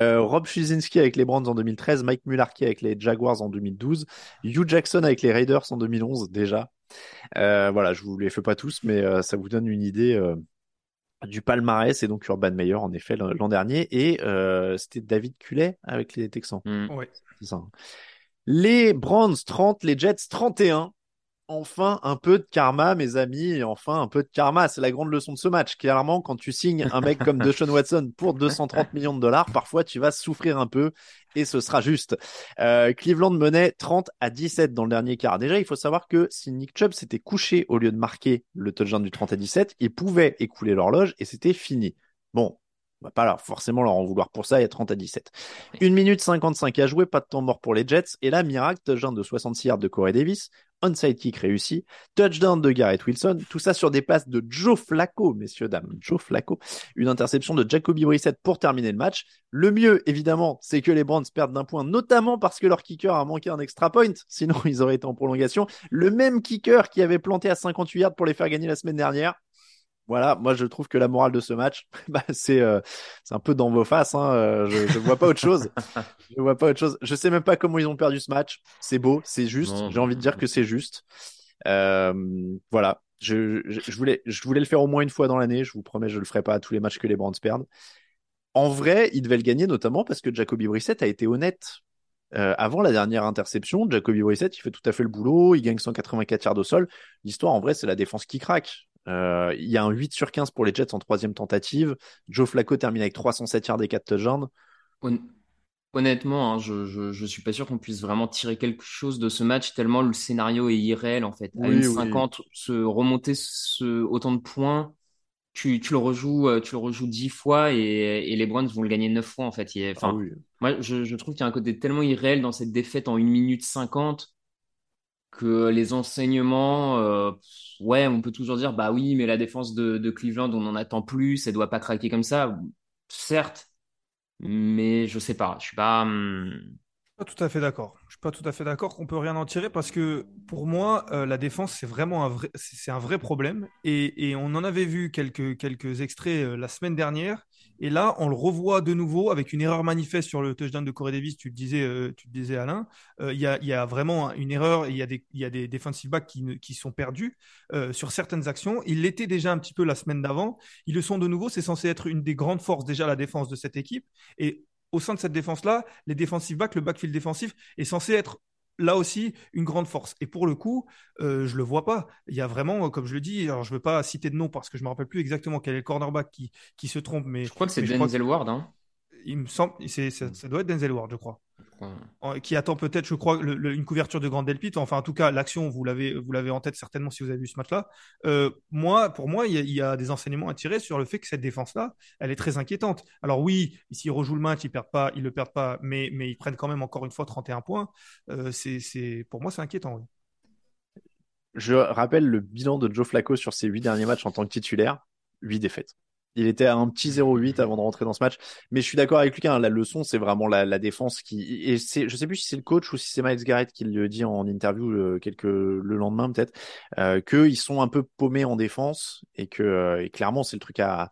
Euh, Rob Schuzinski avec les Browns en 2013, Mike Mularkey avec les Jaguars en 2012, Hugh Jackson avec les Raiders en 2011 déjà. Euh, voilà, je vous les fais pas tous, mais euh, ça vous donne une idée du palmarès et donc Urban Meyer en effet l'an dernier et euh, c'était David Cullet avec les Texans. Mm. Ouais. Ça. Les Browns 30, les Jets 31 enfin un peu de karma, mes amis, enfin un peu de karma. C'est la grande leçon de ce match. Clairement, quand tu signes un mec comme Deshaun Watson pour 230 millions de dollars, parfois tu vas souffrir un peu et ce sera juste. Euh, Cleveland menait 30 à 17 dans le dernier quart. Déjà, il faut savoir que si Nick Chubb s'était couché au lieu de marquer le touchdown du 30 à 17, ils pouvaient écouler l'horloge et c'était fini. Bon, on va pas forcément leur en vouloir pour ça, il y a 30 à 17. 1 minute 55 à jouer, pas de temps mort pour les Jets. Et là, miracle, touchdown de 66 yards de Corey Davis, onside kick réussi, touchdown de Garrett Wilson, tout ça sur des passes de Joe Flacco, messieurs, dames, Joe Flacco, une interception de Jacoby Brissett pour terminer le match. Le mieux, évidemment, c'est que les Browns perdent d'un point, notamment parce que leur kicker a manqué un extra point, sinon ils auraient été en prolongation. Le même kicker qui avait planté à 58 yards pour les faire gagner la semaine dernière, voilà, moi je trouve que la morale de ce match, bah, c'est euh, c'est un peu dans vos faces. Hein, euh, je, je vois pas autre chose. je vois pas autre chose. Je sais même pas comment ils ont perdu ce match. C'est beau, c'est juste. J'ai envie de dire que c'est juste. Euh, voilà. Je, je, voulais je voulais le faire au moins une fois dans l'année. Je vous promets, je le ferai pas à tous les matchs que les Browns perdent. En vrai, ils devaient le gagner notamment parce que Jacoby Brissett a été honnête. Euh, avant la dernière interception, Jacoby Brissett, il fait tout à fait le boulot, il gagne 184 yards au sol. L'histoire, en vrai, c'est la défense qui craque. Euh, il y a un 8 sur 15 pour les Jets en troisième tentative. Joe Flacco termine avec 307 yards et 4 touchdowns. Honnêtement, hein, je, je, suis pas sûr qu'on puisse vraiment tirer quelque chose de ce match tellement le scénario est irréel en fait. à une 50, se remonter ce, autant de points, tu, tu le rejoues, euh, tu le rejoues 10 fois et, et les Browns vont le gagner 9 fois en fait. ah moi, je, je trouve qu'il y a un côté tellement irréel dans cette défaite en 1 minute 50 que les enseignements, euh, ouais, on peut toujours dire, bah oui, mais la défense de, Cleveland, on en attend plus, elle doit pas craquer comme ça. Certes, mais je sais pas, je suis pas. Hum, pas tout à fait d'accord. Je suis pas tout à fait d'accord qu'on peut rien en tirer parce que pour moi, euh, la défense c'est vraiment un vrai, c'est un vrai problème et, et, on en avait vu quelques quelques extraits euh, la semaine dernière et là on le revoit de nouveau avec une erreur manifeste sur le touchdown de Corey Davis. Tu le disais, euh, tu le disais Alain. Il y a, vraiment une erreur. Il y a des il y a des defensive backs qui qui sont perdus sur certaines actions. Ils l'étaient déjà un petit peu la semaine d'avant. Ils le sont de nouveau. C'est censé être une des grandes forces déjà la défense de cette équipe et au sein de cette défense-là, les defensive backs, le backfield défensif est censé être là aussi une grande force. Et pour le coup, euh, je le vois pas. Il y a vraiment, comme je le dis, alors je veux pas citer de nom parce que je me rappelle plus exactement quel est le cornerback qui, qui se trompe, mais je crois que c'est Denzel Ward. Hein. Il me semble, c'est, ça, ça, doit être Denzel Ward, je crois qui attend peut-être, je crois, une couverture de Grand Delpit. Enfin, en tout cas, l'action, vous l'avez, vous l'avez en tête certainement si vous avez vu ce match-là. Euh, moi, pour moi, il y, a, des enseignements à tirer sur le fait que cette défense-là, elle est très inquiétante. Alors oui, s'ils rejouent le match, ils perdent pas, ils le perdent pas, mais, mais ils prennent quand même encore une fois 31 points. Euh, c'est, pour moi, c'est inquiétant. Je rappelle le bilan de Joe Flacco sur ses huit derniers matchs en tant que titulaire, huit défaites. Il était à un petit 0-8 avant de rentrer dans ce match. Mais je suis d'accord avec Lucas, hein, la leçon, c'est vraiment la, défense qui. Et c'est, je sais plus si c'est le coach ou si c'est Miles Garrett qui le dit en interview euh, quelques, le lendemain peut-être, euh, qu'ils sont un peu paumés en défense et que euh, clairement c'est le truc à.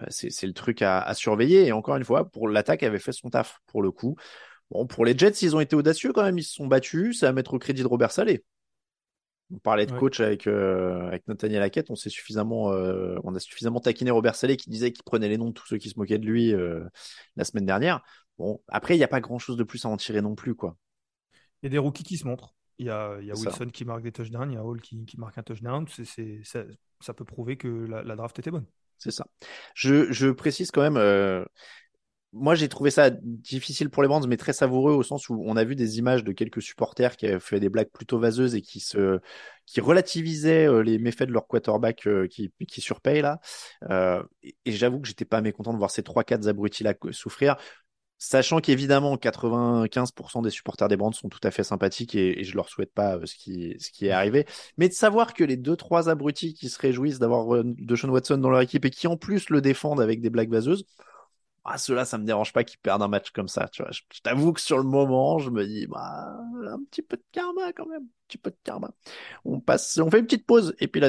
Euh, c'est, le truc à, surveiller. Et encore une fois, pour l'attaque avait fait son taf pour le coup. Bon, pour les Jets, ils ont été audacieux quand même. Ils se sont battus. C'est à mettre au crédit de Robert Salé. On parlait de coach avec euh, avec Nathaniel Hackett, on suffisamment euh, on a suffisamment taquiné Robert Salé qui disait qu'il prenait les noms de tous ceux qui se moquaient de lui euh, la semaine dernière. Bon, après il n'y a pas grand chose de plus à en tirer non plus quoi. Il y a des rookies qui se montrent. Il y a, il y a Wilson qui marque des touchdowns, il y a Hall qui, qui marque un touchdown. C'est, ça, ça, peut prouver que la, la draft était bonne. C'est ça. Je, je, précise quand même, euh, moi, j'ai trouvé ça difficile pour les Brands, mais très savoureux au sens où on a vu des images de quelques supporters qui avaient fait des blagues plutôt vaseuses et qui se, qui relativisaient euh, les méfaits de leur quarterback euh, qui, qui surpaye là. Euh, et j'avoue que j'étais pas mécontent de voir ces trois, quatre abrutis là souffrir. Sachant qu'évidemment, 95% des supporters des Brands sont tout à fait sympathiques et, et je leur souhaite pas ce qui, ce qui est arrivé. Mais de savoir que les deux, trois abrutis qui se réjouissent d'avoir de Sean Watson dans leur équipe et qui en plus le défendent avec des blagues vaseuses, ah, ceux-là, ça me dérange pas qu'ils perdent un match comme ça. Tu vois, je, t'avoue que sur le moment, je me dis, bah, un petit peu de karma quand même, un petit peu de karma. On passe, on fait une petite pause et puis la.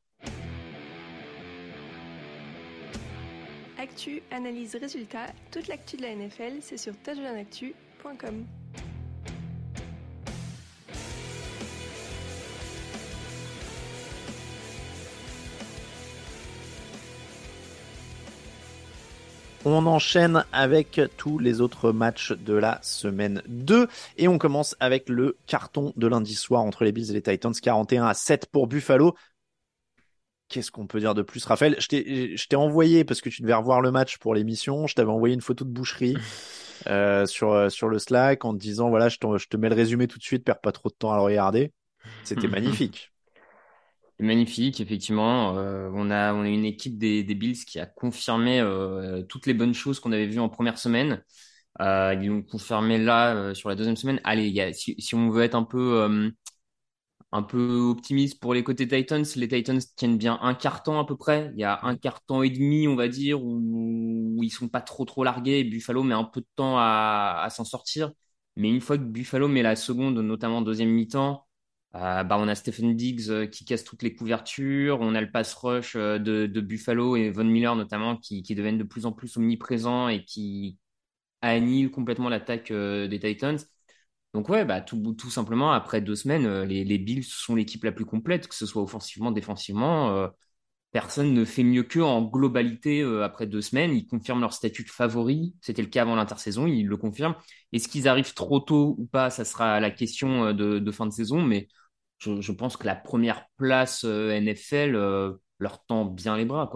Analyse, résultat, toute l'actu de la NFL, c'est sur touchdownactu.com. On enchaîne avec tous les autres matchs de la semaine 2 et on commence avec le carton de lundi soir entre les Bills et les Titans 41 à 7 pour Buffalo. Qu'est-ce qu'on peut dire de plus, Raphaël Je t'ai envoyé parce que tu devais revoir le match pour l'émission. Je t'avais envoyé une photo de boucherie euh, sur sur le Slack en te disant voilà, je, je te mets le résumé tout de suite, perds pas trop de temps à le regarder. C'était magnifique magnifique, effectivement. Euh, on, a, on a une équipe des, des Bills qui a confirmé euh, toutes les bonnes choses qu'on avait vues en première semaine. Euh, ils ont confirmé là euh, sur la deuxième semaine. Allez, y a, si, si, on veut être un peu, euh, un peu optimiste pour les côtés Titans, les Titans tiennent bien un carton à peu près. Il y a un carton et demi, on va dire, où, ils sont pas trop trop largués. Buffalo met un peu de temps à, s'en sortir. Mais une fois que Buffalo met la seconde, notamment deuxième mi-temps, euh, bah, on a Stephen Diggs euh, qui casse toutes les couvertures, on a le pass rush euh, de, Buffalo et Von Miller notamment qui, deviennent de plus en plus omniprésents et qui annihilent complètement l'attaque des Titans. Donc ouais, bah, tout, simplement, après deux semaines, les, les Bills sont l'équipe la plus complète, que ce soit offensivement, défensivement. personne ne fait mieux qu'eux en globalité après deux semaines. Ils confirment leur statut de favori. C'était le cas avant l'intersaison, ils le confirment. Est-ce qu'ils arrivent trop tôt ou pas? Ça sera la question de, fin de saison, mais je, pense que la première place euh, NFL euh, leur tend bien les bras.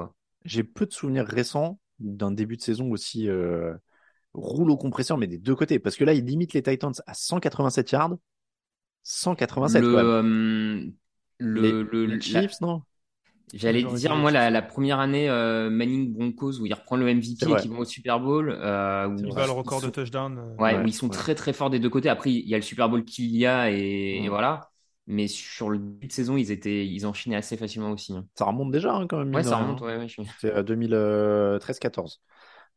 J'ai peu de souvenirs récents d'un début de saison aussi euh, rouleau compresseur, mais des deux côtés. Parce que là, ils limitent les Titans à 187 yards. 187 le. Euh, le, les, le, les Chiefs, la... non? J'allais dire, moi, la, la, première année euh, Manning Broncos, où il reprend le MVP et qui vont au Super Bowl. Euh, où il bat le record sont... de touchdown. Euh... Ouais, ouais, où ils sont ouais. très très forts des deux côtés. Après, il y a le Super Bowl qu'il y a et, et voilà. Mais sur le début de saison, ils étaient, ils enchaînaient assez facilement aussi. Hein. Ça remonte déjà hein, quand même. Ouais, ça remonte. Ouais, ouais, je... C'est 2013-14.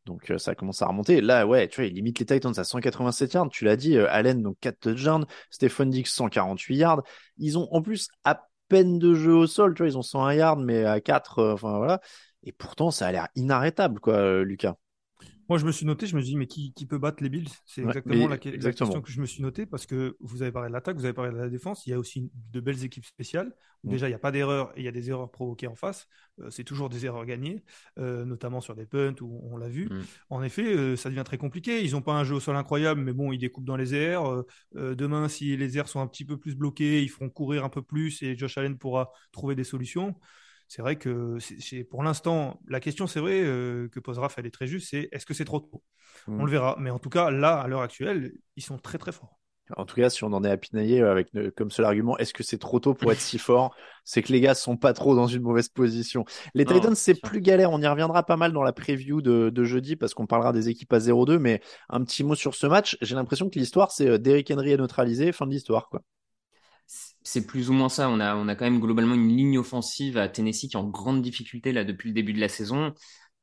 Donc ça commence à remonter. Là, ouais, tu vois, ils limitent les Titans à 187 yards. Tu l'as dit, euh, Allen, donc 4 touchdowns. Stephen Dix, 148 yards. Ils ont en plus à peine de jeu au sol. Tu vois, ils ont 101 yards, mais à 4, euh, enfin voilà. Et pourtant, ça a l'air inarrêtable, quoi, euh, Lucas. Moi, je me suis noté, je me suis dit, mais qui, qui peut battre les Bills? C'est Ouais, exactement la, question que je me suis noté parce que vous avez parlé de l'attaque, vous avez parlé de la défense. Il y a aussi de belles équipes spéciales. où Mm. Déjà, il n'y a pas d'erreur et il y a des erreurs provoquées en face. Euh, c'est toujours des erreurs gagnées, euh, notamment sur des punts où on l'a vu. Mm. En effet, euh, ça devient très compliqué. Ils n'ont pas un jeu au sol incroyable, mais bon, ils découpent dans les airs. Demain, si les airs sont un petit peu plus bloqués, ils feront courir un peu plus et Josh Allen pourra trouver des solutions. C'est vrai que c'est, pour l'instant, la question, c'est vrai, euh, que pose Raph, elle est très juste, c'est est-ce que c'est trop tôt? On le verra. Mais en tout cas, là, à l'heure actuelle, ils sont très très forts. En tout cas, si on en est à pinailler avec euh, comme seul argument, est-ce que c'est trop tôt pour être si fort? C'est que les gars sont pas trop dans une mauvaise position. Les Non, Titans, c'est plus galère. On y reviendra pas mal dans la preview de, de jeudi parce qu'on parlera des équipes à 0-2. Mais un petit mot sur ce match. J'ai l'impression que l'histoire, c'est euh, Derrick Henry est neutralisé, fin de l'histoire, quoi. C'est plus ou moins ça. On a, on a quand même globalement une ligne offensive à Tennessee qui est en grande difficulté là depuis le début de la saison.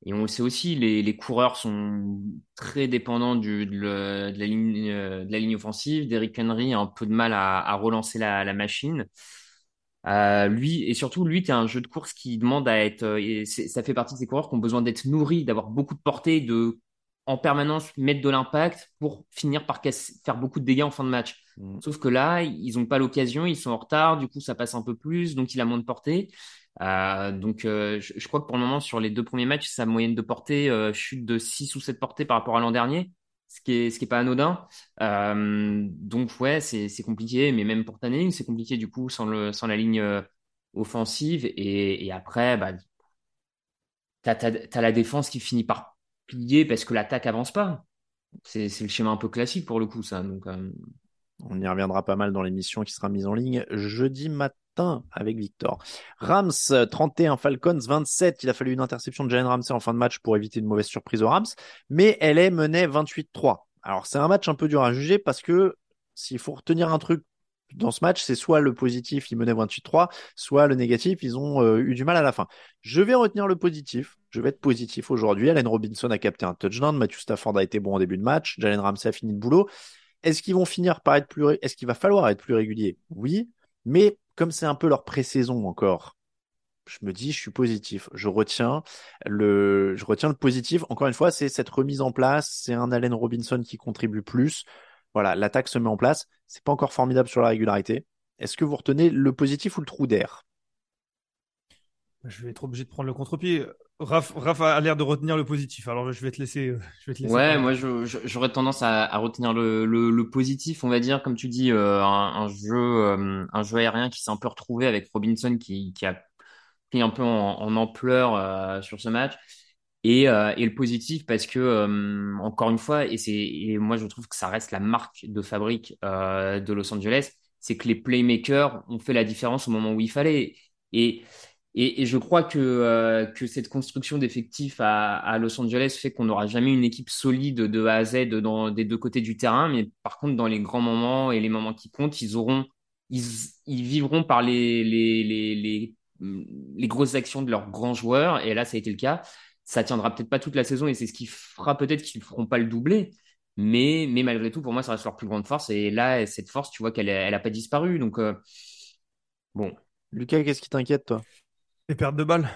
Et on le sait aussi, les, les coureurs sont très dépendants de, la ligne, euh, de la ligne offensive. Derrick Henry a un peu de mal à, relancer la, machine. Euh, lui et surtout lui, tu un jeu de course qui demande à être. euh, ça fait partie de ces coureurs qui ont besoin d'être nourris, d'avoir beaucoup de portée, de en permanence mettre de l'impact pour finir par faire beaucoup de dégâts en fin de match. Mm. Sauf que là, ils n'ont pas l'occasion, ils sont en retard, du coup ça passe un peu plus, donc il a moins de portée. Euh, donc euh, je, crois que pour le moment, sur les deux premiers matchs, sa moyenne de portée euh, chute de 6 ou 7 portées par rapport à l'an dernier, ce qui est, pas anodin. Donc ouais, c'est compliqué, mais même pour Tannehill, c'est compliqué du coup sans, la ligne offensive. Et, après, bah, t'as, t'as la défense qui finit par plier parce que l'attaque avance pas. C'est le schéma un peu classique pour le coup, ça. Donc, On y reviendra pas mal dans l'émission qui sera mise en ligne jeudi matin avec Victor. Rams euh, 31, Falcons 27. Il a fallu une interception de Jalen Ramsey en fin de match pour éviter une mauvaise surprise aux Rams, mais LA menait 28-3. Alors c'est un match un peu dur à juger parce que s'il faut retenir un truc dans ce match, c'est soit le positif, ils menaient 28-3, soit le négatif, ils ont euh, eu du mal à la fin. Je vais retenir le positif. Je vais être positif aujourd'hui. Allen Robinson a capté un touchdown. Matthew Stafford a été bon en début de match. Jalen Ramsey a fini le boulot. Est-ce qu'ils vont finir par être plus, est-ce qu'il va falloir être plus régulier? Oui, mais comme c'est un peu leur pré-saison encore, je me dis, je suis positif. Je retiens le, je retiens le positif. Encore une fois, c'est cette remise en place. C'est un Allen Robinson qui contribue plus. Voilà, l'attaque se met en place. C'est pas encore formidable sur la régularité. Est-ce que vous retenez le positif ou le trou d'air? Je vais être obligé de prendre le contre-pied. Raph, Raph a l'air de retenir le positif. Alors je vais te laisser. euh, Je vais te laisser Ouais, parler. moi j'aurais tendance à, à retenir le, le, le positif, on va dire, comme tu dis, euh, un, un jeu, euh, un jeu aérien qui s'est un peu retrouvé avec Robinson qui, qui a pris un peu en, en ampleur euh, sur ce match. Et, et le positif parce que encore une fois, et c'est moi je trouve que ça reste la marque de fabrique de Los Angeles, c'est que les playmakers ont fait la différence au moment où il fallait. Et et, je crois que, euh, cette construction d'effectifs à, Los Angeles fait qu'on n'aura jamais une équipe solide de A à Z dans, des deux côtés du terrain. Mais par contre, dans les grands moments et les moments qui comptent, ils auront, ils, vivront par les, les, les, les, grosses actions de leurs grands joueurs. Et là, ça a été le cas. Ça tiendra peut-être pas toute la saison et c'est ce qui fera peut-être qu'ils ne feront pas le doublé. Mais, malgré tout, pour moi, ça reste leur plus grande force. Et là, cette force, tu vois qu'elle elle a pas disparu. Donc, euh, bon. Lucas, qu'est-ce qui t'inquiète, toi? Les pertes de balles.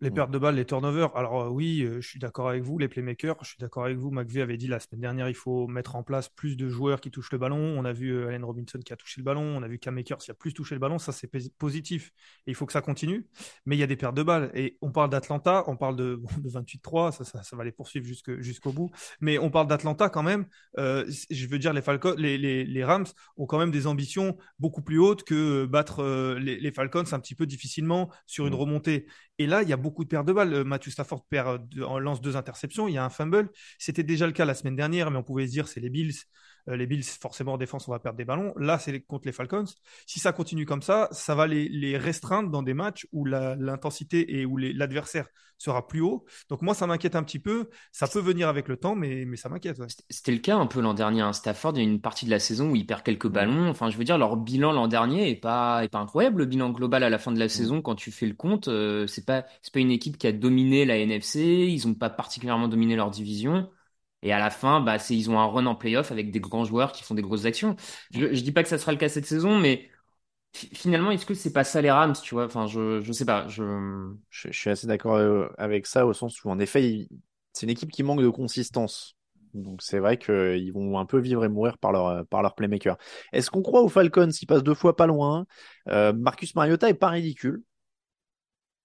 Les Mm. pertes de balles, les turnovers. Alors euh, oui, euh, je suis d'accord avec vous, les playmakers. Je suis d'accord avec vous. McVey avait dit la semaine dernière, il faut mettre en place plus de joueurs qui touchent le ballon. On a vu euh, Allen Robinson qui a touché le ballon. On a vu Cam Akers qui a plus touché le ballon. Ça, c'est pos- positif. Et il faut que ça continue. Mais il y a des pertes de balles. Et on parle d'Atlanta, on parle de, bon, de 28-3. Ça, ça, ça va les poursuivre jusqu'au bout. Mais on parle d'Atlanta quand même. Je veux dire, les, Falcons, les, les, les Rams ont quand même des ambitions beaucoup plus hautes que battre les, les Falcons un petit peu difficilement sur une Mm. remontée. Et là, il y a beaucoup de pertes de balles. Euh, Matthew Stafford perd, euh, lance deux interceptions. Il y a un fumble. C'était déjà le cas la semaine dernière, mais on pouvait se dire c'est les Bills. Euh, les Bills, forcément, en défense, on va perdre des ballons. Là, c'est contre les Falcons. Si ça continue comme ça, ça va les, les restreindre dans des matchs où l'intensité et où l'adversaire sera plus haut. Donc moi, ça m'inquiète un petit peu. Ça peut venir avec le temps, mais, mais ça m'inquiète. ouais. C'était le cas un peu l'an dernier. hein. Stafford, il y a une partie de la saison où il perd quelques ballons. Enfin, je veux dire, leur bilan l'an dernier est pas, est pas incroyable. Le bilan global à la fin de la saison, quand tu fais le compte, euh, c'est pas, pas une équipe qui a dominé la NFC. Ils ont pas particulièrement dominé leur division. Et à la fin, bah, c'est, ils ont un run en playoff avec des grands joueurs qui font des grosses actions. Je, je dis pas que ça sera le cas cette saison, mais fi- finalement, est-ce que c'est pas ça les Rams, tu vois? Enfin, je, je sais pas. Je, Je, je suis assez d'accord euh, avec ça au sens où, en effet, c'est une équipe qui manque de consistance. Donc c'est vrai qu'ils vont un peu vivre et mourir par leur, par leur playmaker. Est-ce qu'on croit aux Falcons Ils passent deux fois pas loin. Euh, Marcus Mariota est pas ridicule.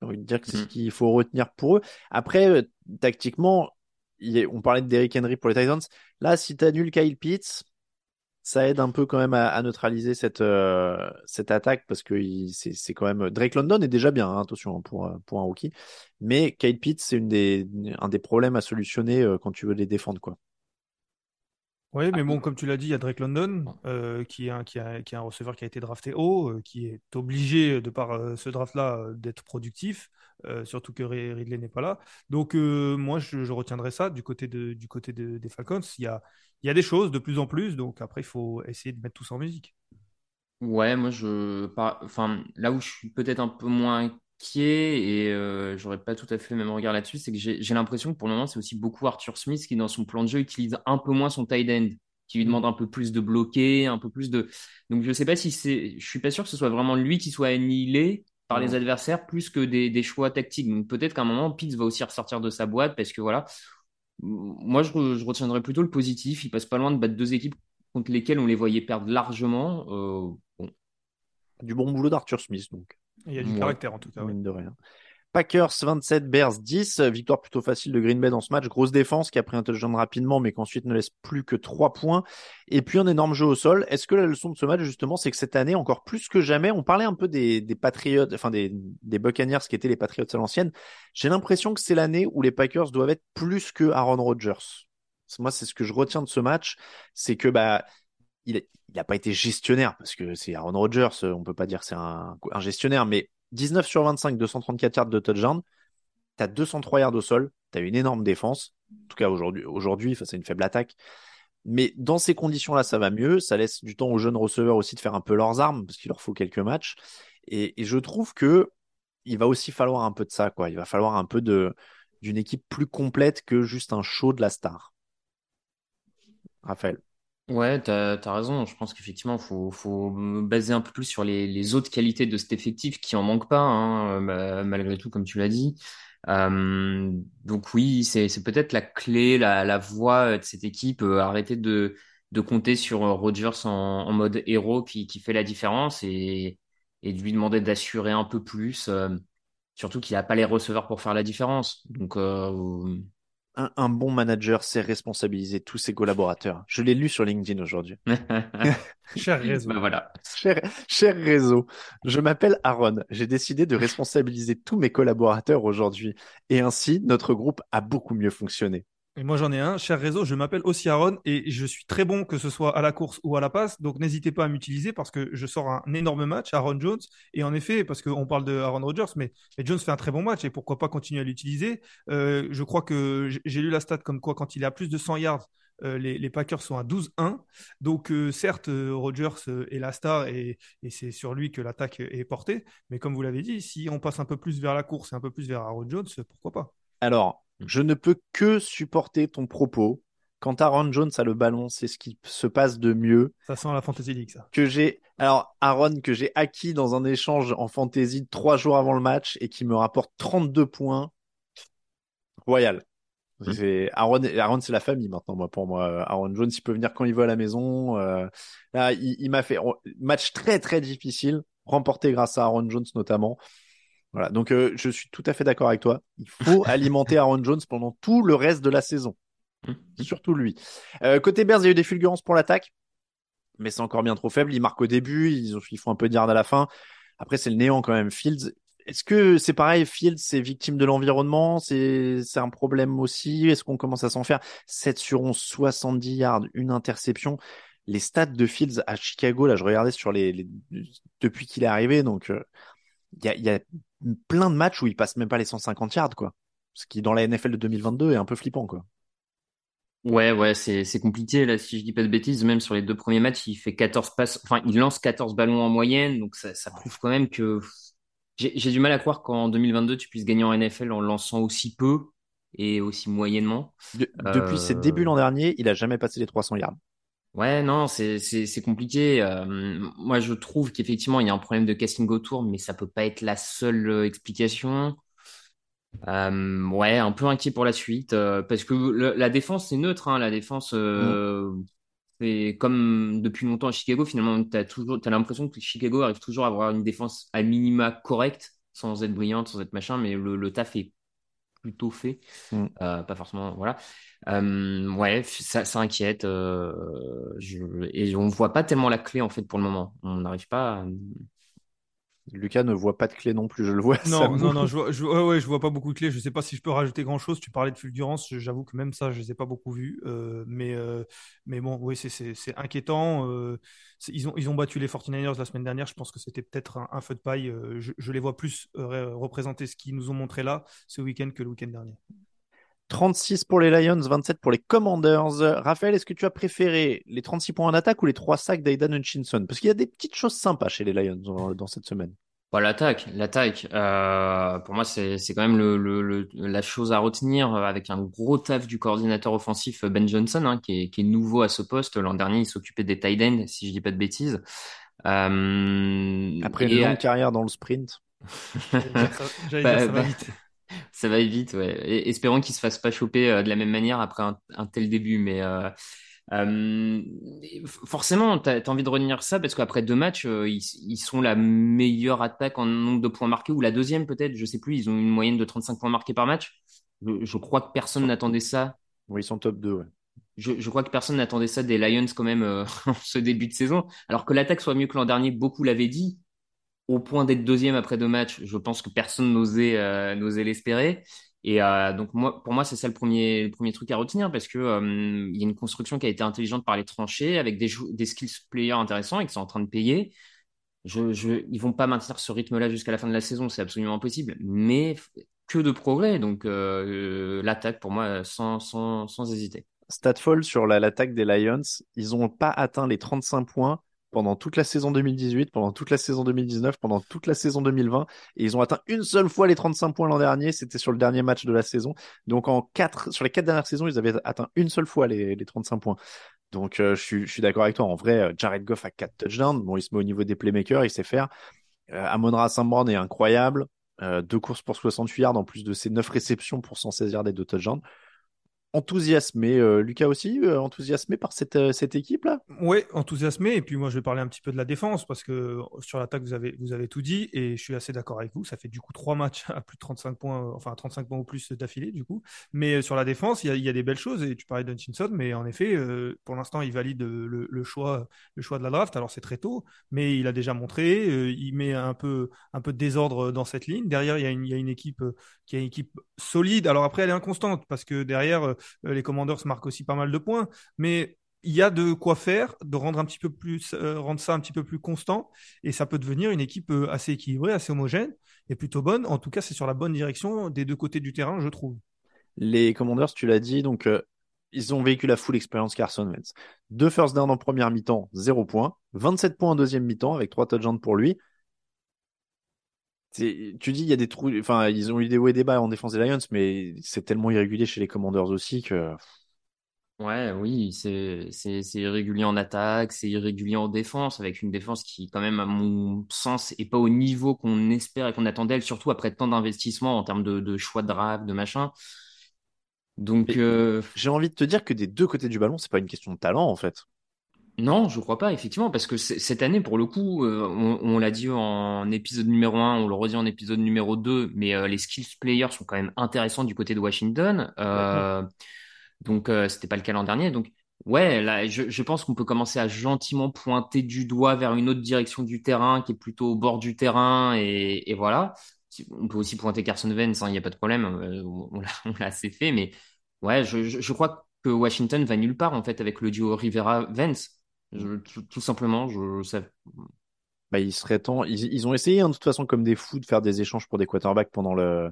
Envie de dire que c'est ce qu'il faut retenir pour eux. Après, euh, tactiquement, est- on parlait de Derrick Henry pour les Titans. Là, si tu annules Kyle Pitts, ça aide un peu quand même à, à neutraliser cette, euh, cette attaque parce que c'est c'est quand même. Drake London est déjà bien, hein, attention, hein, pour, euh, pour un rookie. Mais Kyle Pitts, c'est une des, un des problèmes à solutionner euh, quand tu veux les défendre, quoi. Oui, mais bon, comme tu l'as dit, il y a Drake London, euh, qui est un, qui a- qui est un receveur qui a été drafté haut, euh, qui est obligé, de par euh, ce draft-là, euh, d'être productif, euh, surtout que Ridley n'est pas là. Donc, euh, moi, je, je retiendrai ça du côté, de, du côté de- des Falcons. Il y a, il y a des choses de plus en plus, donc après, il faut essayer de mettre tout ça en musique. Ouais, moi, je, par- enfin, là où je suis peut-être un peu moins inquiet et euh, j'aurais pas tout à fait le même regard là-dessus, c'est que j'ai j'ai l'impression que pour le moment, c'est aussi beaucoup Arthur Smith qui, dans son plan de jeu, utilise un peu moins son tight end, qui lui demande un peu plus de bloquer, un peu plus de. Donc, je sais pas si c'est, je suis pas sûr que ce soit vraiment lui qui soit annihilé par les adversaires plus que des, des choix tactiques. Donc, peut-être qu'à un moment, Pitts va aussi ressortir de sa boîte parce que voilà. Moi, je, je retiendrai plutôt le positif. Il passe pas loin de battre deux équipes contre lesquelles on les voyait perdre largement. Euh, bon, Du bon boulot d'Arthur Smith, donc. Il y a du Ouais. caractère, en tout cas. ouais. Mine de rien. Packers 27, Bears 10. Victoire plutôt facile de Green Bay dans ce match. Grosse défense qui a pris un touchdown rapidement, mais qu'ensuite ne laisse plus que 3 points. Et puis un énorme jeu au sol. Est-ce que la leçon de ce match, justement, c'est que cette année, encore plus que jamais, on parlait un peu des, des Patriots, enfin des, des Buccaneers qui étaient les Patriots à l'ancienne. J'ai l'impression que c'est l'année où les Packers doivent être plus que Aaron Rodgers. Moi, c'est ce que je retiens de ce match. C'est que, bah, il n'a pas été gestionnaire parce que c'est Aaron Rodgers, on peut pas dire c'est un, un gestionnaire, mais 19 sur 25, 234 yards de touchdown, tu as 203 yards au sol, tu as une énorme défense, en tout cas aujourd'hui, face à une faible attaque. Mais dans ces conditions-là, ça va mieux, ça laisse du temps aux jeunes receveurs aussi de faire un peu leurs armes parce qu'il leur faut quelques matchs. Et, je trouve que il va aussi falloir un peu de ça, quoi. Il va falloir un peu d'une équipe plus complète que juste un show de la star. Raphaël. Ouais, t'as, t'as raison. Je pense qu'effectivement, faut, faut baser un peu plus sur les, les autres qualités de cet effectif qui en manquent pas, hein, ma- malgré tout, comme tu l'as dit. Euh, donc oui, c'est, c'est peut-être la clé, la, la voie de cette équipe. euh, arrêter de, de compter sur euh, Rodgers en, en mode héros qui, qui fait la différence et, et de lui demander d'assurer un peu plus. euh, surtout qu'il n'a pas les receveurs pour faire la différence. Donc euh, Un, un bon manager sait responsabiliser tous ses collaborateurs. Je l'ai lu sur LinkedIn aujourd'hui. Cher réseau. bah voilà. Cher, cher réseau, je m'appelle Aaron. J'ai décidé de responsabiliser tous mes collaborateurs aujourd'hui. Et ainsi, notre groupe a beaucoup mieux fonctionné. Et moi, j'en ai un. Cher réseau, je m'appelle aussi Aaron et je suis très bon que ce soit à la course ou à la passe. Donc, n'hésitez pas à m'utiliser parce que je sors un énorme match, Aaron Jones. Et en effet, parce qu'on parle de Aaron Rodgers, mais, mais Jones fait un très bon match et pourquoi pas continuer à l'utiliser. Euh, je crois que j'ai- lu la stat comme quoi quand il est à plus de 100 yards, euh, les, Packers sont à 12-1. Donc, euh, certes, Rodgers est la star et, et c'est sur lui que l'attaque est portée. Mais comme vous l'avez dit, si on passe un peu plus vers la course et un peu plus vers Aaron Jones, pourquoi pas? Alors, je ne peux que supporter ton propos. Quand Aaron Jones a le ballon, c'est ce qui se passe de mieux. Ça sent la Fantasy League, ça. Que j'ai, alors, Aaron, que j'ai acquis dans un échange en fantasy trois jours avant le match et qui me rapporte 32 points. Royal. C'est Aaron, Aaron c'est la famille maintenant, moi, pour moi. Aaron Jones, il peut venir quand il veut à la maison. Euh, là, il, il m'a fait match très, très difficile, remporté grâce à Aaron Jones notamment. Voilà, donc euh, je suis tout à fait d'accord avec toi. Il faut alimenter Aaron Jones pendant tout le reste de la saison. Surtout lui. Euh, côté Bears, il y a eu des fulgurances pour l'attaque, mais c'est encore bien trop faible. Ils marquent au début, ils, ont, ils font un peu de yard à la fin. Après, c'est le néant quand même. Fields, est-ce que c'est pareil? Fields, c'est victime de l'environnement? C'est c'est un problème aussi? Est-ce qu'on commence à s'en faire? 7 sur 11, 70 yards, une interception. Les stats de Fields à Chicago, là, je regardais sur les, les... depuis qu'il est arrivé, donc il euh, y, a, y a plein de matchs où il passe même pas les 150 yards, quoi. Ce qui, dans la NFL de 2022, est un peu flippant, quoi. Ouais, ouais, c'est, c'est compliqué. Là, si je dis pas de bêtises, même sur les deux premiers matchs, il fait 14 passes, enfin, il lance 14 ballons en moyenne. Donc, ça, ça prouve quand même que j'ai, j'ai du mal à croire qu'en 2022, tu puisses gagner en NFL en lançant aussi peu et aussi moyennement. De, depuis euh... ses débuts l'an dernier, il a jamais passé les 300 yards. Ouais, non, c'est, c'est, compliqué. Euh, moi, je trouve qu'effectivement, il y a un problème de casting autour, mais ça peut pas être la seule explication. Euh, ouais, un peu inquiet pour la suite euh, parce que le- la défense c'est neutre. Hein, la défense, euh, c'est comme depuis longtemps à Chicago. Finalement, t'as toujours, t'as l'impression que Chicago arrive toujours à avoir une défense à minima correcte, sans être brillante, sans être machin, mais le, le taf est plutôt fait. Mm. Euh, pas forcément, voilà. Euh, ouais, ça, ça inquiète. euh, je, et on voit pas tellement la clé en fait pour le moment. On n'arrive pas. À... Lucas ne voit pas de clé non plus, je le vois. Non, non, non, je vois, je, ouais, ouais, je vois pas beaucoup de clés. Je sais pas si je peux rajouter grand chose. Tu parlais de fulgurance, j'avoue que même ça, je les ai pas beaucoup vus. Euh, mais, euh, mais bon, oui, c'est, inquiétant. Euh, ils, ont, ils ont battu les 49ers la semaine dernière. Je pense que c'était peut-être un, un feu de paille. Je, je les vois plus représenter ce qu'ils nous ont montré là ce week-end que le week-end dernier. 36 pour les Lions, 27 pour les Commanders. Raphaël, est-ce que tu as préféré les 36 points en attaque ou les 3 sacs d'Aidan Hutchinson? Parce qu'il y a des petites choses sympas chez les Lions dans, dans cette semaine. Bah, l'attaque, l'attaque. Euh, pour moi, c'est c'est quand même le, le, le- la chose à retenir avec un gros taf du coordinateur offensif euh, Ben Johnson, hein, qui est, qui est nouveau à ce poste. L'an dernier, il s'occupait des tight ends, si je dis pas de bêtises. Euh, Après une longue carrière dans le sprint. J'allais dire ça, j'allais Bah, dire, ça va bah, vite. Ça va vite, ouais. Et espérons qu'il se fasse pas choper euh, de la même manière après un, un tel début. Mais euh, euh, forcément, t'as as envie de retenir ça parce qu'après deux matchs, ils, ils sont la meilleure attaque en nombre de points marqués ou la deuxième peut-être, je sais plus. Ils ont une moyenne de 35 points marqués par match. Je, je crois que personne n'attendait ça. Oui, ils sont top 2. Ouais. Je, je crois que personne n'attendait ça des Lions quand même en ce début de saison. Alors que l'attaque soit mieux que l'an dernier, beaucoup l'avaient dit au point d'être deuxième après deux matchs, je pense que personne n'osait euh, l'espérer. Et euh, donc moi, pour moi, c'est ça le premier le premier truc à retenir parce que euh, il y a une construction qui a été intelligente par les tranchées avec des des skills players intéressants et qui sont en train de payer. Je, je, ils vont pas maintenir ce rythme-là jusqu'à la fin de la saison, c'est absolument impossible. Mais que de progrès, donc euh, l'attaque pour moi sans sans sans hésiter. Statfall sur la- l'attaque des Lions, ils n'ont pas atteint les 35 points pendant toute la saison 2018, pendant toute la saison 2019, pendant toute la saison 2020. Et ils ont atteint une seule fois les 35 points l'an dernier. C'était sur le dernier match de la saison. Donc en quatre, sur les quatre dernières saisons, ils avaient atteint une seule fois les, les 35 points. Donc euh, je suis, d'accord avec toi. En vrai, euh, Jared Goff a quatre touchdowns. Bon, il se met au niveau des playmakers, il sait faire. Euh, Amon-Ra. Brown est incroyable. Euh, deux courses pour 68 yards en plus de ses neuf réceptions pour 116 yards et deux touchdowns. Enthousiasmé, euh, Lucas aussi, euh, enthousiasmé par cette, euh, cette équipe-là Ouais, enthousiasmé. Et puis moi, je vais parler un petit peu de la défense parce que sur l'attaque, vous avez, vous avez tout dit et je suis assez d'accord avec vous. Ça fait du coup trois matchs à plus de 35 points, enfin 35 points ou plus d'affilée du coup. Mais sur la défense, il y a, y a des belles choses et tu parlais d'Hutchinson, mais en effet, pour l'instant, il valide le, choix, le choix de la draft. Alors c'est très tôt, mais il a déjà montré. il met un peu, un peu de désordre dans cette ligne. Derrière, il y a une, il y a une équipe qui est une équipe solide. Alors après, elle est inconstante parce que derrière, les Commanders marquent aussi pas mal de points, mais il y a de quoi faire, de rendre un petit peu plus, euh, rendre ça un petit peu plus constant, et ça peut devenir une équipe euh, assez équilibrée, assez homogène et plutôt bonne. En tout cas, c'est sur la bonne direction des deux côtés du terrain, je trouve. Les Commanders, tu l'as dit, donc euh, ils ont vécu la full expérience Carson Wentz. Deux first down en première mi-temps, 0 points. 27 points en deuxième mi-temps avec trois touchdowns pour lui. Tu dis, il y a des trous, enfin, ils ont eu des hauts et des bas en défense des Lions, mais c'est tellement irrégulier chez les Commanders aussi que. Ouais, oui, c'est irrégulier en attaque, c'est irrégulier en défense, avec une défense qui, quand même, à mon sens, est pas au niveau qu'on espère et qu'on attendait, surtout après tant d'investissements en termes de, de choix de draft, de machin. Donc, euh, J'ai envie de te dire que des deux côtés du ballon, c'est pas une question de talent en fait. Non, je crois pas, effectivement, parce que cette année, pour le coup, euh, on, on l'a dit en épisode numéro 1, on le redit en épisode numéro 2, mais euh, les skills players sont quand même intéressants du côté de Washington. Euh, donc, euh, c'était pas le cas l'an dernier. Donc, ouais, là, je, je pense qu'on peut commencer à gentiment pointer du doigt vers une autre direction du terrain qui est plutôt au bord du terrain, et, et voilà. On peut aussi pointer Carson Wentz, il n'y a pas de problème, on l'a on l'a assez fait, mais ouais, je, je, je crois que Washington va nulle part en fait avec le duo Rivera-Vance. Je- tout, tout simplement, je, ça, Bah, il serait temps. Ils, ils ont essayé, hein, de toute façon, comme des fous, de faire des échanges pour des quarterbacks pendant le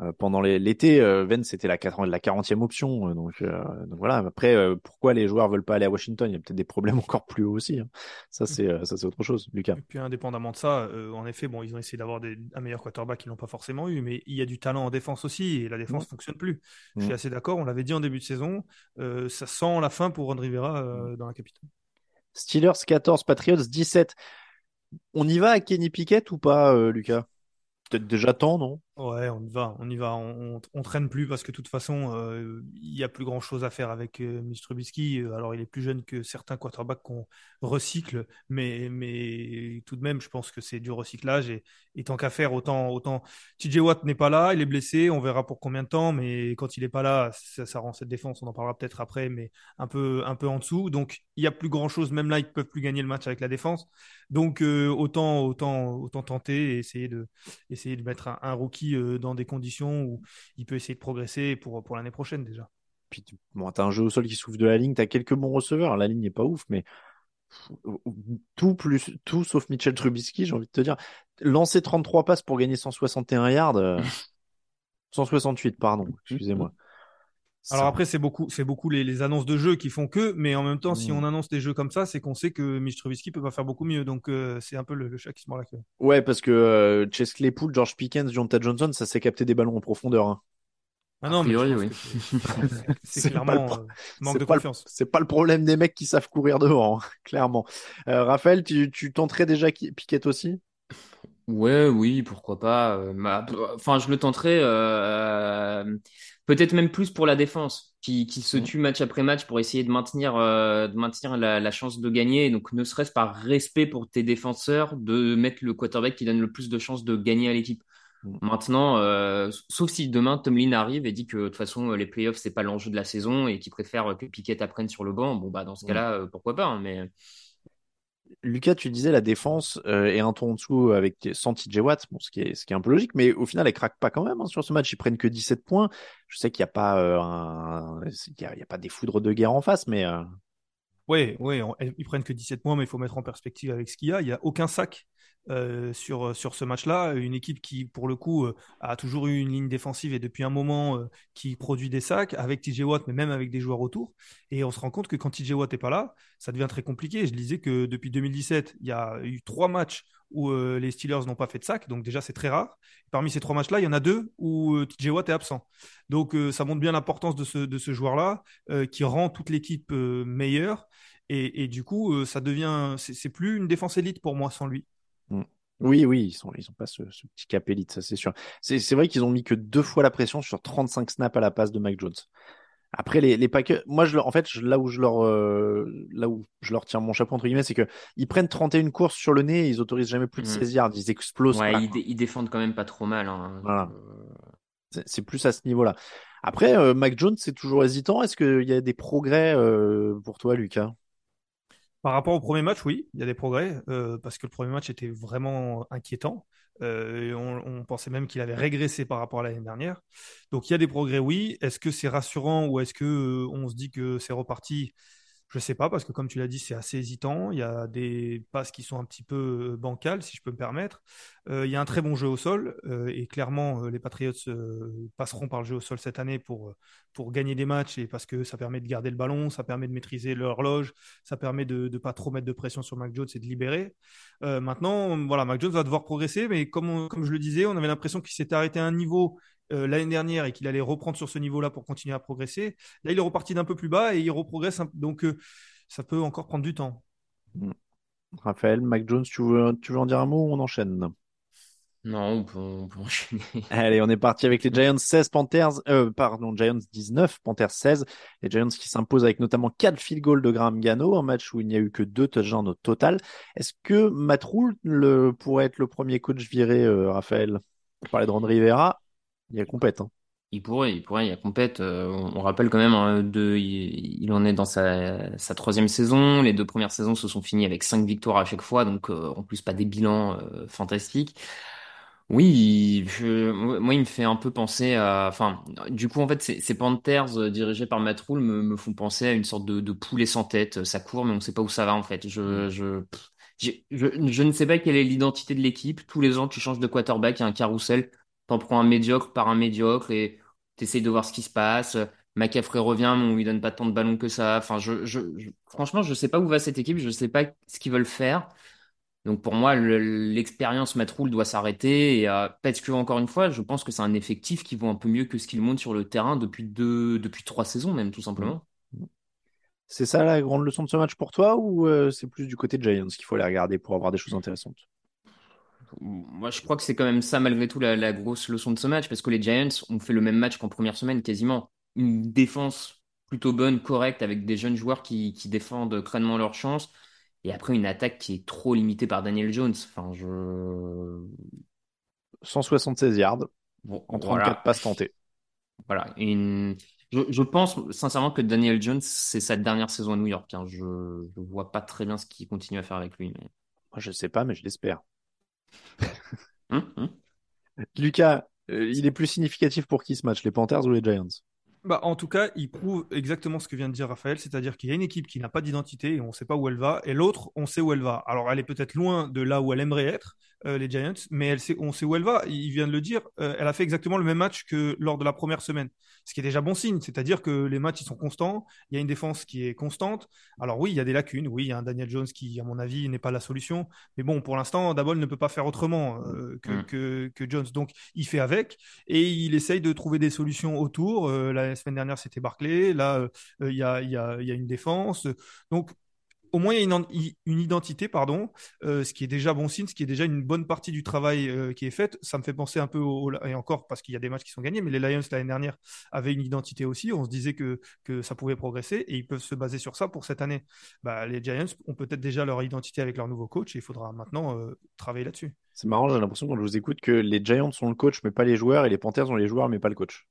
euh, pendant l'été. Euh, Vance, c'était la, 40 la 40e option. euh, donc, euh, donc voilà. Après, euh, pourquoi les joueurs veulent pas aller à Washington? Il y a peut-être des problèmes encore plus hauts aussi. hein. Ça, c'est euh, ça, c'est autre chose, Lucas. Et puis indépendamment de ça, euh, en effet, bon, ils ont essayé d'avoir des- un meilleur quarterback, ils l'ont pas forcément eu, mais il y a du talent en défense aussi, et la défense Ouais. fonctionne plus. Je Mm. suis assez d'accord, on l'avait dit en début de saison, euh, ça sent la fin pour Ron Rivera euh, dans la capitale. Steelers 14, Patriots 17. On y va à Kenny Pickett ou pas, euh, Lucas? Peut-être déjà temps, non? Ouais, on y va, on y va, on, traîne plus parce que de toute façon, euh, il y a plus grand chose à faire avec euh. Euh, Alors, il est plus jeune que certains quarterbacks qu'on recycle, mais, mais tout de même, je pense que c'est du recyclage et, tant qu'à faire, autant, autant. TJ Watt n'est pas là, il est blessé, on verra pour combien de temps, mais quand il est pas là, ça, ça rend cette défense, on en parlera peut-être après, mais un peu, un peu en dessous. Donc, il y a plus grand chose, même là, ils peuvent plus gagner le match avec la défense. Donc, euh, autant, autant, autant tenter et essayer de, essayer de mettre un rookie euh, dans des conditions où il peut essayer de progresser pour, pour l'année prochaine déjà. Puis, tu bon, as un jeu au sol qui souffle de la ligne, tu as quelques bons receveurs. La ligne n'est pas ouf, mais tout plus tout sauf Mitchell Trubisky, j'ai envie de te dire. Lancer 33 passes pour gagner 161 yards, euh, 168, pardon, excusez-moi. Alors après, c'est beaucoup, c'est beaucoup les, les, annonces de jeux qui font que, mais en même temps, mmh. si on annonce des jeux comme ça, c'est qu'on sait que Mitch Trubisky peut pas faire beaucoup mieux. Donc euh, c'est un peu le, le, chat qui se mord la queue. Ouais, parce que euh, Chase Claypool, George Pickens, Jonathan Johnson, ça s'est capté des ballons en profondeur. Hein. Ah non, mais oui. c'est clairement pas le, euh, manque de pas confiance. C'est pas le problème des mecs qui savent courir devant, hein, clairement. Euh, Raphaël, tu, tu tenterais déjà Piquet aussi? Ouais, oui, pourquoi pas. Euh, enfin, je le tenterais euh, peut-être même plus pour la défense, qui, qui se tue match après match pour essayer de maintenir, euh, de maintenir la, la, chance de gagner. Donc, ne serait-ce par respect pour tes défenseurs, de mettre le quarterback qui donne le plus de chances de gagner à l'équipe. Maintenant, euh, sauf si demain Tomlin arrive et dit que de toute façon les playoffs c'est pas l'enjeu de la saison et qu'il préfère que Piquet apprenne sur le banc, bon bah dans ce cas-là euh, pourquoi pas. Hein, mais Lucas, tu disais la défense euh, est un ton en dessous avec sans TJ ce qui est ce qui un peu logique, mais au final, elle craque pas quand même hein, sur ce match. Ils prennent que 17 points. Je sais qu'il n'y a pas euh, y a, pas des foudres de guerre en face, mais euh... oui, oui, ils prennent que 17 points, mais il faut mettre en perspective avec ce qu'il y a. Il y a aucun sac euh, sur, sur ce match-là. Une équipe qui, pour le coup, euh, a toujours eu une ligne défensive et depuis un moment euh, qui produit des sacs avec TJ Watt, mais même avec des joueurs autour. Et on se rend compte que quand TJ Watt n'est pas là, ça devient très compliqué. Je disais que depuis 2017, il y a eu trois matchs où euh, les Steelers n'ont pas fait de sac, donc déjà c'est très rare. Parmi ces trois matchs-là, il y en a deux où euh, TJ Watt est absent. Donc euh, ça montre bien l'importance de ce, de ce joueur-là, qui rend toute l'équipe meilleure. Et, et, du coup, ça devient, c'est plus une défense élite pour moi sans lui. Mm. Oui, oui, ils ils ont pas ce, ce petit cap élite, ça c'est sûr. C'est vrai qu'ils ont mis que deux fois la pression sur 35 snaps à la passe de Mike Jones. Après les, les Packers, moi je, en fait je, là où je leur euh, là où je leur tiens mon chapeau entre guillemets, c'est que ils prennent 31 courses sur le nez, et ils autorisent jamais plus de 16 yards, ils explosent. Ouais, ils, ils, défendent quand même pas trop mal. Hein. Voilà. C'est plus à ce niveau-là. Après, euh, Mac Jones, c'est toujours hésitant. Est-ce qu'il y a des progrès euh, pour toi, Lucas? Par rapport au premier match, oui, il y a des progrès, euh, parce que le premier match était vraiment inquiétant. Euh, on, pensait même qu'il avait régressé par rapport à l'année dernière. Donc il y a des progrès, oui. Est-ce que c'est rassurant ou est-ce que euh, on se dit que c'est reparti? Je sais pas, parce que comme tu l'as dit, c'est assez hésitant. Il y a des passes qui sont un petit peu bancales, si je peux me permettre. Euh, il y a un très bon jeu au sol, euh, et clairement, euh, les Patriots passeront par le jeu au sol cette année pour, pour gagner des matchs, et parce que ça permet de garder le ballon, ça permet de maîtriser l'horloge, ça permet de ne pas trop mettre de pression sur Mac Jones et de libérer. maintenant, voilà, Mac Jones va devoir progresser, mais comme, comme je le disais, on avait l'impression qu'il s'était arrêté à un niveau euh, l'année dernière et qu'il allait reprendre sur ce niveau-là pour continuer à progresser. Là, il est reparti d'un peu plus bas et il reprogresse. Un... Donc, euh, ça peut encore prendre du temps. Raphaël, Mac Jones, tu veux, tu veux en dire un mot ou on enchaîne? Non, on peut, on peut enchaîner. Allez, on est parti avec les Giants 16, Panthers, euh, pardon, Giants 19, Panthers 16. Les Giants qui s'imposent avec notamment 4 field goals de Graham Gano, un match où il n'y a eu que 2 touchdowns au total. Est-ce que Matt Rule le, pourrait être le premier coach viré, euh, Raphaël On parlait de Ron Rivera, il y a compète. Hein. Il pourrait, il pourrait, il y a compète. Euh, on, on, rappelle quand même, hein, de, il, il, en est dans sa, sa, troisième saison. Les deux premières saisons se sont finies avec cinq victoires à chaque fois, donc euh, en plus pas des bilans euh, fantastiques. Oui, je, moi il me fait un peu penser à, enfin, du coup en fait ces, ces Panthers dirigés par Matt Rule me, me, font penser à une sorte de, de, poulet sans tête. Ça court mais on sait pas où ça va en fait. Je, je, je, je ne sais pas quelle est l'identité de l'équipe. Tous les ans tu changes de quarterback, il y a un carrousel t'en prends un médiocre par un médiocre et t'essayes de voir ce qui se passe. McCaffrey revient, mais on lui donne pas tant de ballons que ça. Enfin, je, je, franchement, je sais pas où va cette équipe, je sais pas ce qu'ils veulent faire. Donc pour moi, l'expérience Matroul doit s'arrêter. Et euh, parce que encore une fois, je pense que c'est un effectif qui vaut un peu mieux que ce qu'il montre sur le terrain depuis deux, depuis trois saisons même, tout simplement. C'est ça la grande leçon de ce match pour toi, ou euh, c'est plus du côté de Giants qu'il faut aller regarder pour avoir des choses intéressantes? Moi, je crois que c'est quand même ça, malgré tout, la, la grosse leçon de ce match, parce que les Giants ont fait le même match qu'en première semaine, quasiment. Une défense plutôt bonne, correcte, avec des jeunes joueurs qui, qui défendent crânement leur chance. Et après, une attaque qui est trop limitée par Daniel Jones. Enfin, je. 176 yards Bon, en 34 voilà. passes tentées. Voilà. Une- Je, je pense sincèrement que Daniel Jones, c'est sa dernière saison à New York. hein. Je ne vois pas très bien ce qu'il continue à faire avec lui. mais- Moi, je sais pas, mais je l'espère. Hum, hum. Lucas, euh, il est plus significatif pour qui ce match, les Panthers ou les Giants? Bah, en tout cas, il prouve exactement ce que vient de dire Raphaël, c'est-à-dire qu'il y a une équipe qui n'a pas d'identité et on ne sait pas où elle va, et l'autre, on sait où elle va. Alors, elle est peut-être loin de là où elle aimerait être, euh, les Giants, mais elle sait, on sait où elle va. Il vient de le dire, euh, elle a fait exactement le même match que lors de la première semaine, ce qui est déjà bon signe, c'est-à-dire que les matchs ils sont constants, il y a une défense qui est constante. Alors oui, il y a des lacunes, oui, il y a un Daniel Jones qui, à mon avis, n'est pas la solution, mais bon, pour l'instant, Dabol ne peut pas faire autrement euh, que, Mm. que, que Jones, donc il fait avec et il essaye de trouver des solutions autour. La semaine dernière, c'était Barclay. Là, il y, a, y a une défense. Donc, au moins, il y a une, en- une identité, pardon, euh, ce qui est déjà bon signe, ce qui est déjà une bonne partie du travail euh, qui est fait. Ça me fait penser un peu au, et encore parce qu'il y a des matchs qui sont gagnés, mais les Lions l'année dernière avaient une identité aussi. On se disait que, que ça pouvait progresser et ils peuvent se baser sur ça pour cette année. Bah, les Giants ont peut-être déjà leur identité avec leur nouveau coach et il faudra maintenant euh, travailler là-dessus. C'est marrant, j'ai l'impression quand je vous écoute que les Giants sont le coach mais pas les joueurs et les Panthers ont les joueurs mais pas le coach.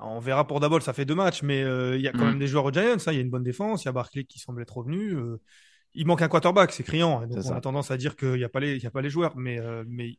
On verra pour Dabol, ça fait deux matchs, mais euh, il y a quand Mm. même des joueurs aux Giants. hein. Il y a une bonne défense, il y a Barkley qui semble être revenu. euh, il manque un quarterback, c'est criant. et donc C'est on ça. a tendance à dire qu'il n'y a, pas les- il y a pas les joueurs, mais, euh, mais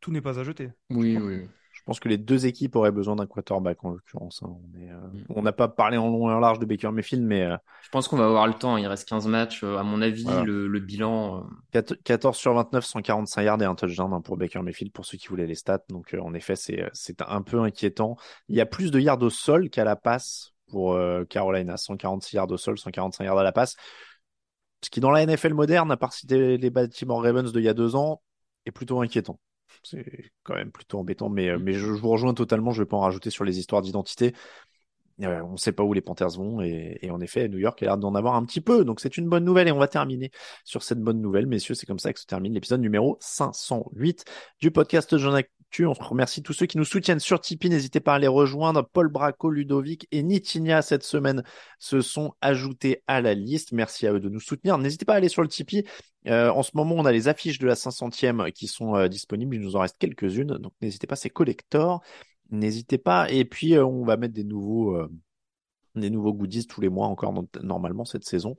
tout n'est pas à jeter. Oui, oui. Je pense que les deux équipes auraient besoin d'un quarterback en l'occurrence. hein. On euh, Mm. on n'a pas parlé en long et en large de Baker Mayfield, mais euh, Je pense qu'on va avoir le temps. Il reste 15 matchs. Euh, À mon avis, Voilà. le, le bilan. euh, 4 14 sur 29, 145 yards et un touchdown hein, pour Baker Mayfield pour ceux qui voulaient les stats. Donc en effet, c'est un peu inquiétant. Il y a plus de yards au sol qu'à la passe pour Carolina. 146 yards au sol, 145 yards à la passe. Ce qui dans la NFL moderne, à part citer les Baltimore Ravens d'il y a deux ans, est plutôt inquiétant. C'est quand même plutôt embêtant, mais, euh, mais je, je vous rejoins totalement. Je vais pas en rajouter sur les histoires d'identité. Euh, on ne sait pas où les Panthers vont et, et en effet, New York a l'air d'en avoir un petit peu. Donc c'est une bonne nouvelle et on va terminer sur cette bonne nouvelle, messieurs. C'est comme ça que se termine l'épisode numéro 508 du podcast Jean On remercie tous ceux qui nous soutiennent sur Tipeee. N'hésitez pas à les rejoindre. Paul Braco, Ludovic et Nitinia cette semaine se sont ajoutés à la liste. Merci à eux de nous soutenir. N'hésitez pas à aller sur le Tipeee. Euh, en ce moment, on a les affiches de la 500e qui sont euh, disponibles. Il nous en reste quelques-unes. Donc n'hésitez pas, c'est collector. N'hésitez pas. Et puis, euh, on va mettre des nouveaux, des nouveaux goodies tous les mois encore no- normalement cette saison.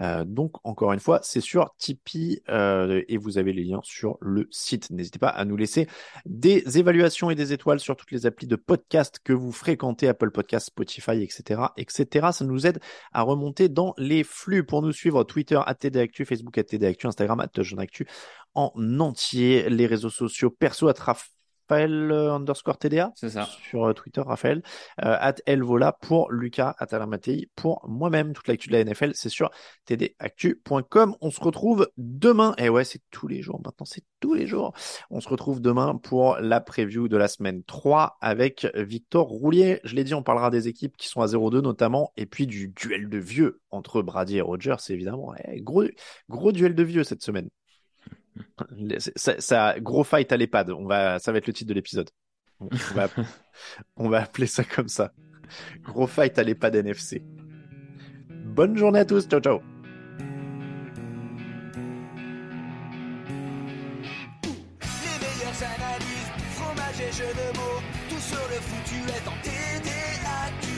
Euh, donc, encore une fois, c'est sur Tipeee euh, et vous avez les liens sur le site. N'hésitez pas à nous laisser des évaluations et des étoiles sur toutes les applis de podcast que vous fréquentez, Apple Podcasts, Spotify, etc., etc. Ça nous aide à remonter dans les flux. Pour nous suivre, Twitter, @tdactu, Facebook, @tdactu, Instagram, @jeunactu en entier, les réseaux sociaux perso, à Raphaël euh, underscore TDA C'est ça. sur euh, Twitter, Raphaël, euh, at Elvola pour Lucas, at Alain Mattei pour moi-même. Toute l'actu de la NFL, c'est sur tdactu.com. On se retrouve demain. Et ouais, c'est tous les jours maintenant, c'est tous les jours. On se retrouve demain pour la preview de la semaine 3 avec Victor Roulier. Je l'ai dit, on parlera des équipes qui sont à 0-2 notamment, et puis du duel de vieux entre Brady et Rogers, évidemment. Ouais, gros, gros duel de vieux cette semaine. Ça, ça, gros fight à l'EHPAD. On va, ça va être le titre de l'épisode. On va, on va appeler ça comme ça. Gros fight à l'EHPAD NFC. Bonne journée à tous. Ciao, ciao. Analyses, fromage et jeux de mots, tout sur le foutu est en TDAQ.